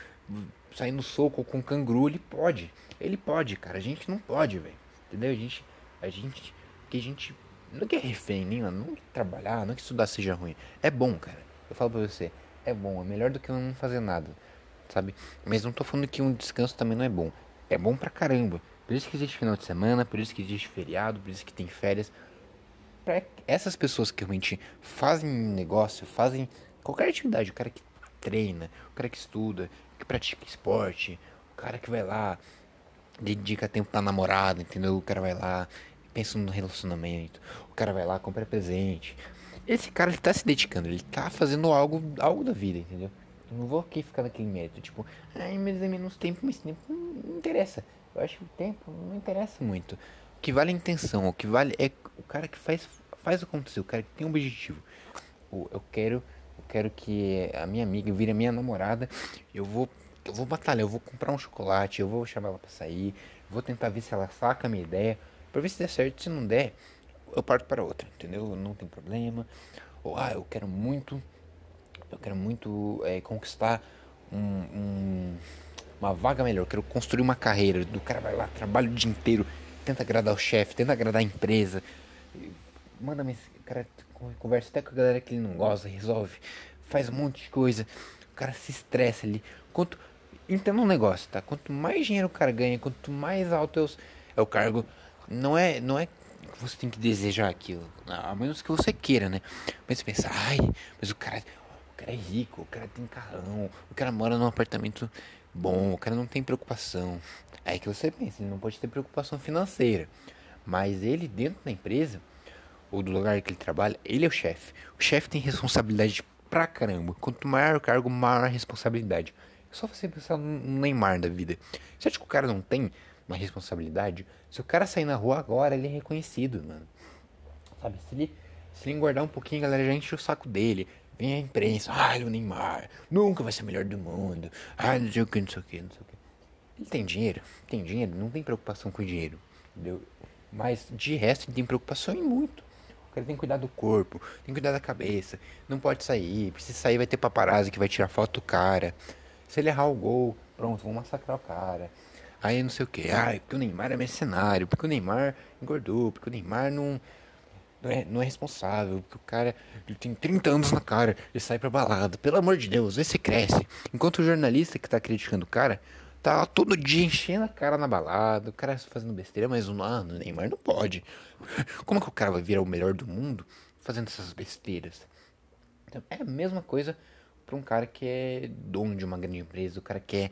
sair no soco com um canguru, ele pode. Ele pode, cara. A gente não pode, velho. Entendeu? A gente, a gente, que a gente não quer refém, nem, não quer trabalhar, não quer estudar seja ruim. É bom, cara. Eu falo pra você, é bom, é melhor do que não fazer nada sabe? Mas não tô falando que um descanso também não é bom. É bom pra caramba. Por isso que existe final de semana, por isso que existe feriado, por isso que tem férias. Pra essas pessoas que realmente fazem negócio, fazem qualquer atividade, o cara que treina, o cara que estuda, que pratica esporte, o cara que vai lá, dedica tempo pra namorada, entendeu? O cara vai lá, pensa no relacionamento, o cara vai lá, compra presente. Esse cara ele tá se dedicando, ele tá fazendo algo, algo da vida, entendeu? Eu não vou aqui ficar naquele mérito, tipo, ai, mas é menos tempo, mas tempo não, interessa. Eu acho que o tempo não interessa muito. O que vale é a intenção, o que vale é o cara que faz, faz acontecer, o cara que tem um objetivo. Eu quero, eu quero que a minha amiga vire a minha namorada, eu vou eu vou batalhar, eu vou comprar um chocolate, eu vou chamar ela pra sair, vou tentar ver se ela saca a minha ideia, pra ver se der certo, se não der, eu parto para outra, entendeu? Não tem problema. Ou, ah, eu quero muito eu quero muito é, conquistar um, um, uma vaga melhor. Quero construir uma carreira. Do cara vai lá, trabalha o dia inteiro, tenta agradar o chefe, tenta agradar a empresa. Manda o cara conversa até com a galera que ele não gosta, resolve, faz um monte de coisa. O cara se estressa ali. Quanto entenda um negócio, tá? Quanto mais dinheiro o cara ganha, quanto mais alto é o, é o cargo, não é, não é que você tem que desejar aquilo, a menos que você queira, né? Mas você pensa, ai, mas o cara, o cara é rico, o cara tem carrão, o cara mora num apartamento bom, o cara não tem preocupação. Aí que você pensa, ele não pode ter preocupação financeira, mas ele dentro da empresa ou do lugar que ele trabalha, ele é o chefe. O chefe tem responsabilidade pra caramba. Quanto maior o cargo, maior a responsabilidade. É só você pensar no Neymar da vida. Você acha que o cara não tem uma responsabilidade? Se o cara sair na rua agora, ele é reconhecido, mano. Sabe, se ele, se ele engordar um pouquinho, a galera já enche o saco dele. Vem a imprensa, ah, o Neymar, nunca vai ser o melhor do mundo. Ah, não sei o que, não sei o que, não sei o que. Ele tem dinheiro? Tem dinheiro, não tem preocupação com dinheiro. Entendeu? Mas de resto ele tem preocupação em muito. O cara tem que cuidar do corpo, tem que cuidar da cabeça. Não pode sair. Se sair, vai ter paparazzi que vai tirar foto do cara. Se ele errar o gol, pronto, vão massacrar o cara. Aí não sei o que. Ah, porque o Neymar é mercenário, porque o Neymar engordou, porque o Neymar não, não, é, não é responsável, porque o cara ele tem 30 anos na cara, ele sai pra balada. Pelo amor de Deus, esse cresce. Enquanto o jornalista que tá criticando o cara tá todo dia enchendo a cara na balada, o cara fazendo besteira, mas o ah, Neymar não pode. [laughs] Como que o cara vai virar o melhor do mundo fazendo essas besteiras? Então, é a mesma coisa para um cara que é dono de uma grande empresa, o cara que é,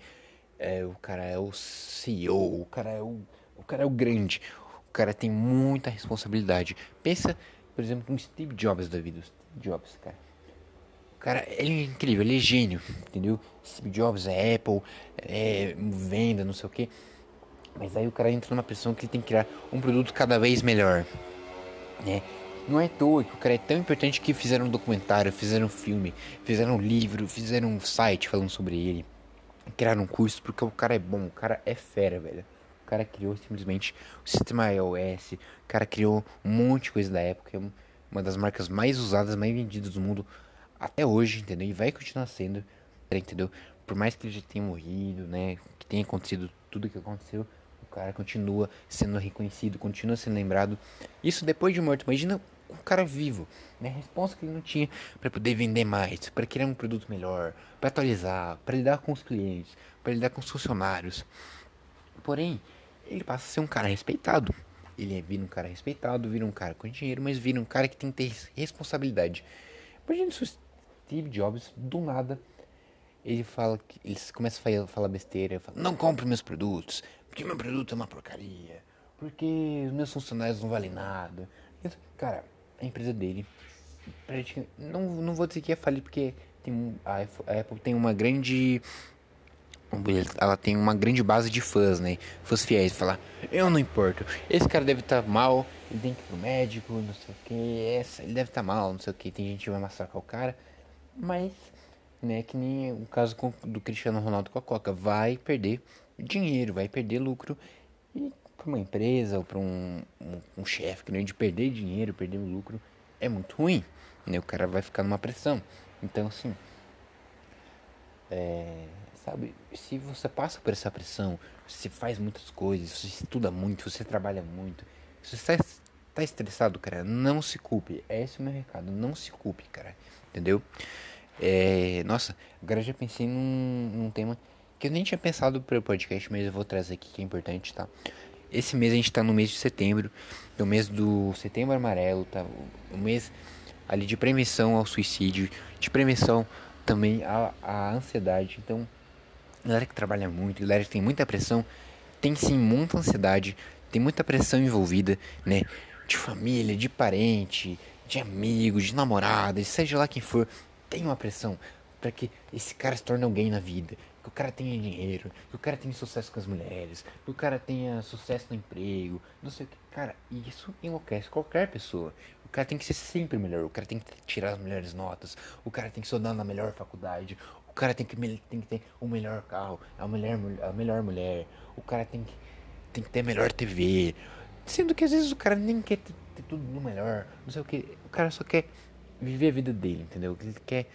é, o cara é o CEO, o cara é o, o cara é o grande, o cara tem muita responsabilidade. Pensa, por exemplo, no Steve Jobs da vida, Steve Jobs, cara. Cara, ele é incrível, ele é gênio, entendeu? Steve Jobs é Apple, é venda, não sei o que. Mas aí o cara entra numa pressão que ele tem que criar um produto cada vez melhor, né? Não é à toa que o cara é tão importante que fizeram um documentário, fizeram um filme, fizeram um livro, fizeram um site falando sobre ele. Criaram um curso porque o cara é bom, o cara é fera, velho. O cara criou simplesmente o sistema iOS, o cara criou um monte de coisa da época, é uma das marcas mais usadas, mais vendidas do mundo até hoje, entendeu? E vai continuar sendo, entendeu? Por mais que ele já tenha morrido, né? Que tenha acontecido tudo que aconteceu, o cara continua sendo reconhecido, continua sendo lembrado. Isso depois de morto. Imagina um cara vivo, né? A resposta que ele não tinha para poder vender mais, para criar um produto melhor, para atualizar, para lidar com os clientes, para lidar com os funcionários. Porém, ele passa a ser um cara respeitado. Ele é, vira um cara respeitado, vira um cara com dinheiro, mas vira um cara que tem que ter responsabilidade. Imagina se o Steve Jobs, do nada, ele fala que ele começa a falar besteira, fala, não compre meus produtos, porque meu produto é uma porcaria, porque os meus funcionários não valem nada. Cara, a empresa dele. Não, não vou dizer que é falir, porque tem, a Apple tem uma grande. Ela tem uma grande base de fãs, né? Fãs fiéis. Falar, eu não importo. Esse cara deve estar tá mal, ele tem que ir pro médico, não sei o que. Ele deve estar tá mal, não sei o que. Tem gente que vai massacrar o cara. Mas, né, que nem o caso do Cristiano Ronaldo com a Coca. Vai perder dinheiro, vai perder lucro. E para uma empresa ou para um, um, um chefe que nem de perder dinheiro, perder o lucro, é muito ruim. Né? O cara vai ficar numa pressão. Então, assim, é, sabe, se você passa por essa pressão, você faz muitas coisas, você estuda muito, você trabalha muito, se você está tá estressado, cara, não se culpe. Esse é o meu recado, não se culpe, cara. Entendeu? É, nossa, agora já pensei num, num tema que eu nem tinha pensado para o podcast, mas eu vou trazer aqui que é importante, tá? Esse mês a gente está no mês de setembro, é o mês do setembro amarelo, tá? O mês ali de prevenção ao suicídio, de prevenção também à, à ansiedade. Então, galera que trabalha muito, galera que tem muita pressão, tem sim muita ansiedade, tem muita pressão envolvida, né? De família, de parente, de amigo, de namorada, seja lá quem for, tem uma pressão para que esse cara se torne alguém na vida, que o cara tenha dinheiro, que o cara tenha sucesso com as mulheres, que o cara tenha sucesso no emprego, não sei o que. Cara, isso enlouquece qualquer pessoa. O cara tem que ser sempre melhor, o cara tem que tirar as melhores notas, o cara tem que estudar na melhor faculdade, o cara tem que, tem que ter o melhor carro, a melhor, a melhor mulher, o cara tem que, tem que ter a melhor TV. Sendo que às vezes o cara nem quer ter, ter tudo no melhor, não sei o que. O cara só quer viver a vida dele, entendeu? Ele quer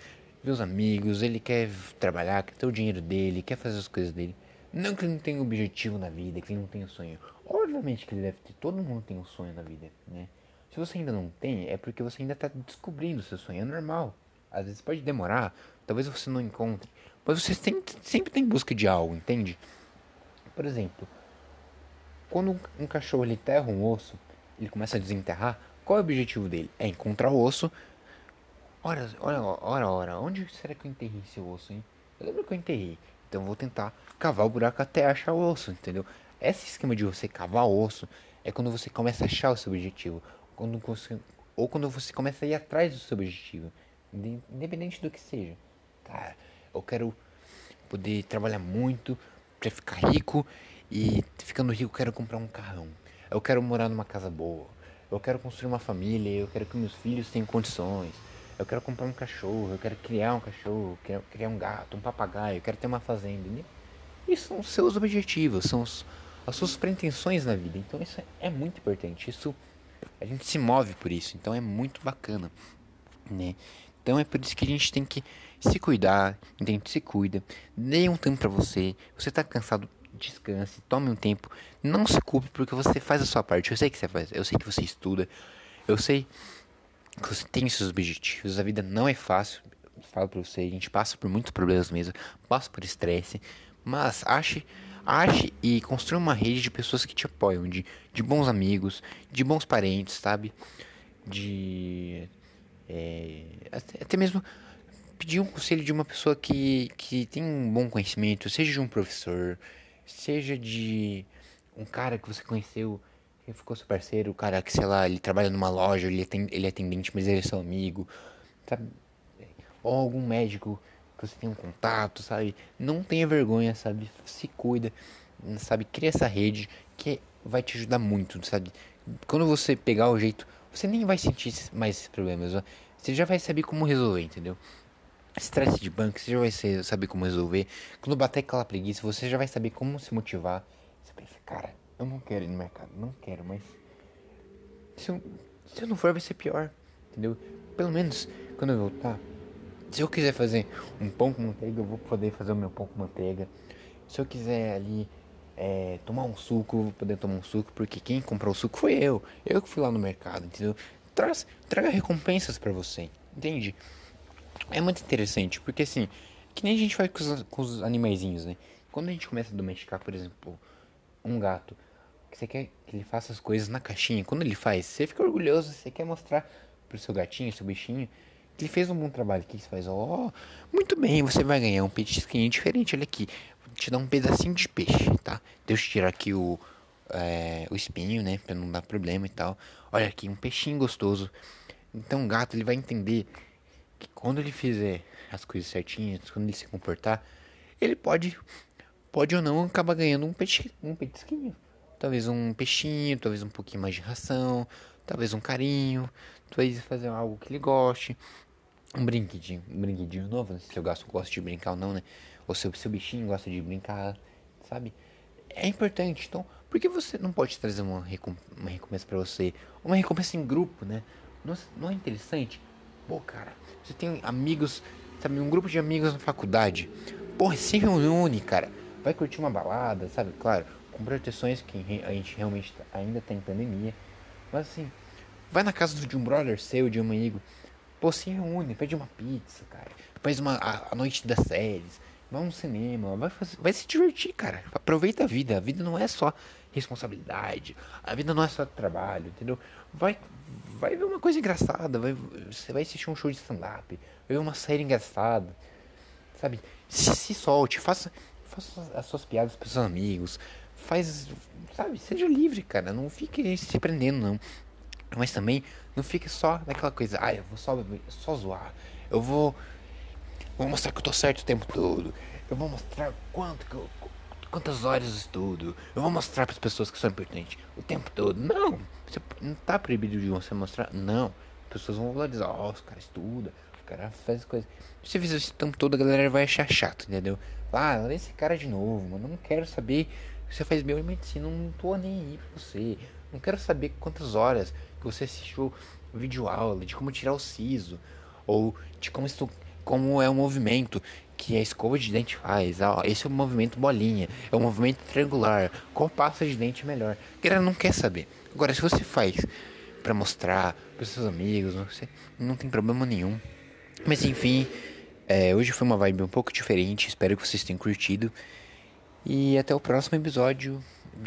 ver os amigos, ele quer trabalhar, quer ter o dinheiro dele, quer fazer as coisas dele. Não que ele não tenha objetivo na vida, que ele não tenha sonho. Obviamente que ele deve ter, todo mundo tem um sonho na vida, né? Se você ainda não tem, é porque você ainda está descobrindo o seu sonho, é normal. Às vezes pode demorar, talvez você não encontre, mas você sempre, sempre tem busca de algo, entende? Por exemplo, quando um, um cachorro ele enterra um osso, ele começa a desenterrar, qual é o objetivo dele? É encontrar o osso. Ora, ora, ora, ora, onde será que eu enterrei esse osso, hein? Eu lembro que eu enterrei. Então eu vou tentar cavar o buraco até achar o osso, entendeu? Esse esquema de você cavar o osso é quando você começa a achar o seu objetivo. Quando você, ou quando você começa a ir atrás do seu objetivo. Independente do que seja. Cara, eu quero poder trabalhar muito para ficar rico. E ficando rico, eu quero comprar um carrão. Eu quero morar numa casa boa. Eu quero construir uma família. Eu quero que meus filhos tenham condições. Eu quero comprar um cachorro. Eu quero criar um cachorro. Eu quero criar um gato, um papagaio. Eu quero ter uma fazenda. Né? Isso são os seus objetivos. São os, as suas pretensões na vida. Então isso é muito importante. Isso a gente se move por isso. Então é muito bacana, né? Então é por isso que a gente tem que se cuidar, entende? Se cuida, dê um tempo para você. Você tá cansado, descanse, tome um tempo. Não se culpe porque você faz a sua parte. Eu sei que você faz, eu sei que você estuda, eu sei você tem seus objetivos. A vida não é fácil. Falo pra você, a gente passa por muitos problemas mesmo, passa por estresse, mas ache, ache e construa uma rede de pessoas que te apoiam, de, de bons amigos, de bons parentes, sabe? De. É, até mesmo pedir um conselho de uma pessoa que, que tem um bom conhecimento, seja de um professor, seja de um cara que você conheceu, que ficou seu parceiro, o cara que, sei lá, ele trabalha numa loja, ele é, ele é atendente, mas ele é seu amigo, sabe? Ou algum médico que você tem um contato, sabe? Não tenha vergonha, sabe? Se cuida, sabe? Cria essa rede que vai te ajudar muito, sabe? Quando você pegar o jeito, você nem vai sentir mais esses problemas, você já vai saber como resolver, entendeu? Estresse de banco, você já vai saber como resolver. Quando bater aquela preguiça, você já vai saber como se motivar. Você pensa, cara, eu não quero ir no mercado, não quero, mas se eu, se eu não for vai ser pior, entendeu? Pelo menos quando eu voltar, se eu quiser fazer um pão com manteiga, eu vou poder fazer o meu pão com manteiga. Se eu quiser ali é, tomar um suco, eu vou poder tomar um suco, porque quem comprou o suco foi eu. Eu que fui lá no mercado, entendeu? Traz, traga recompensas para você, entende? É muito interessante, porque assim, que nem a gente faz com os, com os animaizinhos, né? Quando a gente começa a domesticar, por exemplo, um gato, que você quer que ele faça as coisas na caixinha, quando ele faz, você fica orgulhoso, você quer mostrar pro seu gatinho, seu bichinho, que ele fez um bom trabalho, que você faz, ó, oh, muito bem, você vai ganhar um petisquinho diferente, olha aqui, vou te dar um pedacinho de peixe, tá? Deixa eu tirar aqui o, é, o espinho, né, pra não dar problema e tal. Olha aqui, um peixinho gostoso. Então o gato, ele vai entender que quando ele fizer as coisas certinhas, quando ele se comportar, ele pode, pode ou não acabar ganhando um, peixe, um petisquinho. Talvez um peixinho, talvez um pouquinho mais de ração, talvez um carinho, talvez fazer algo que ele goste. Um brinquedinho, um brinquedinho novo, sei se eu gosto, gosto de brincar ou não, né? Ou se o seu bichinho gosta de brincar, sabe? É importante, então, por que você não pode trazer uma, recomp uma recompensa para você? Uma recompensa em grupo, né? Não, não é interessante? Pô, cara, você tem amigos, sabe, um grupo de amigos na faculdade. Porra, se reúne, cara. Vai curtir uma balada, sabe? Claro, com proteções que a gente realmente tá, ainda tá em pandemia. Mas assim, vai na casa de um brother seu, de um amigo. Pô, se reúne, pede uma pizza, cara. Faz uma, a, a noite das séries. Vai um cinema, vai, fazer, vai se divertir, cara. Aproveita a vida. A vida não é só responsabilidade. A vida não é só trabalho, entendeu? Vai, vai ver uma coisa engraçada, vai, você vai assistir um show de stand-up, vai ver uma série engraçada, sabe? Se, se solte, faça, faça as suas piadas para seus amigos, faz, sabe? Seja livre, cara, não fique se prendendo, não. Mas também não fique só naquela coisa, ah, eu vou só, só zoar, eu vou, vou mostrar que eu tô certo o tempo todo, eu vou mostrar quanto que eu, quantas horas eu estudo, eu vou mostrar para as pessoas que são importantes o tempo todo. Não, você não tá proibido de você mostrar. Não, as pessoas vão valorizar. Ó, oh, os caras estudam, os caras fazem coisas. Se você fizer isso o tempo todo, a galera vai achar chato, entendeu? Ah, olha esse cara de novo, mano. Não quero saber que você faz biomedicina, não tô nem aí pra você. Não quero saber quantas horas que você assistiu vídeo aula de como tirar o siso ou de como como é o movimento que a escova de dente faz. Ah, esse é o movimento bolinha, é o movimento triangular. Qual pasta de dente melhor? A galera não quer saber. Agora, se você faz para mostrar para seus amigos, você não tem problema nenhum. Mas enfim, é, hoje foi uma vibe um pouco diferente. Espero que vocês tenham curtido. E até o próximo episódio.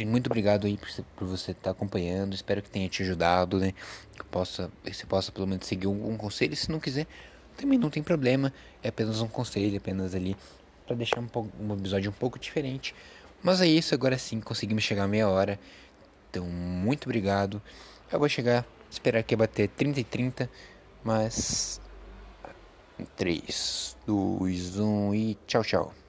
Muito obrigado aí por, por você estar tá acompanhando. Espero que tenha te ajudado, né? Que possa, você possa pelo menos seguir um, um conselho. Se não quiser, também não tem problema. É apenas um conselho, apenas ali para deixar um, um episódio um pouco diferente. Mas é isso, agora sim conseguimos chegar a meia hora. Então, muito obrigado. Eu vou chegar, esperar que bater 30 e 30, mas 3, 2, 1 e tchau, tchau.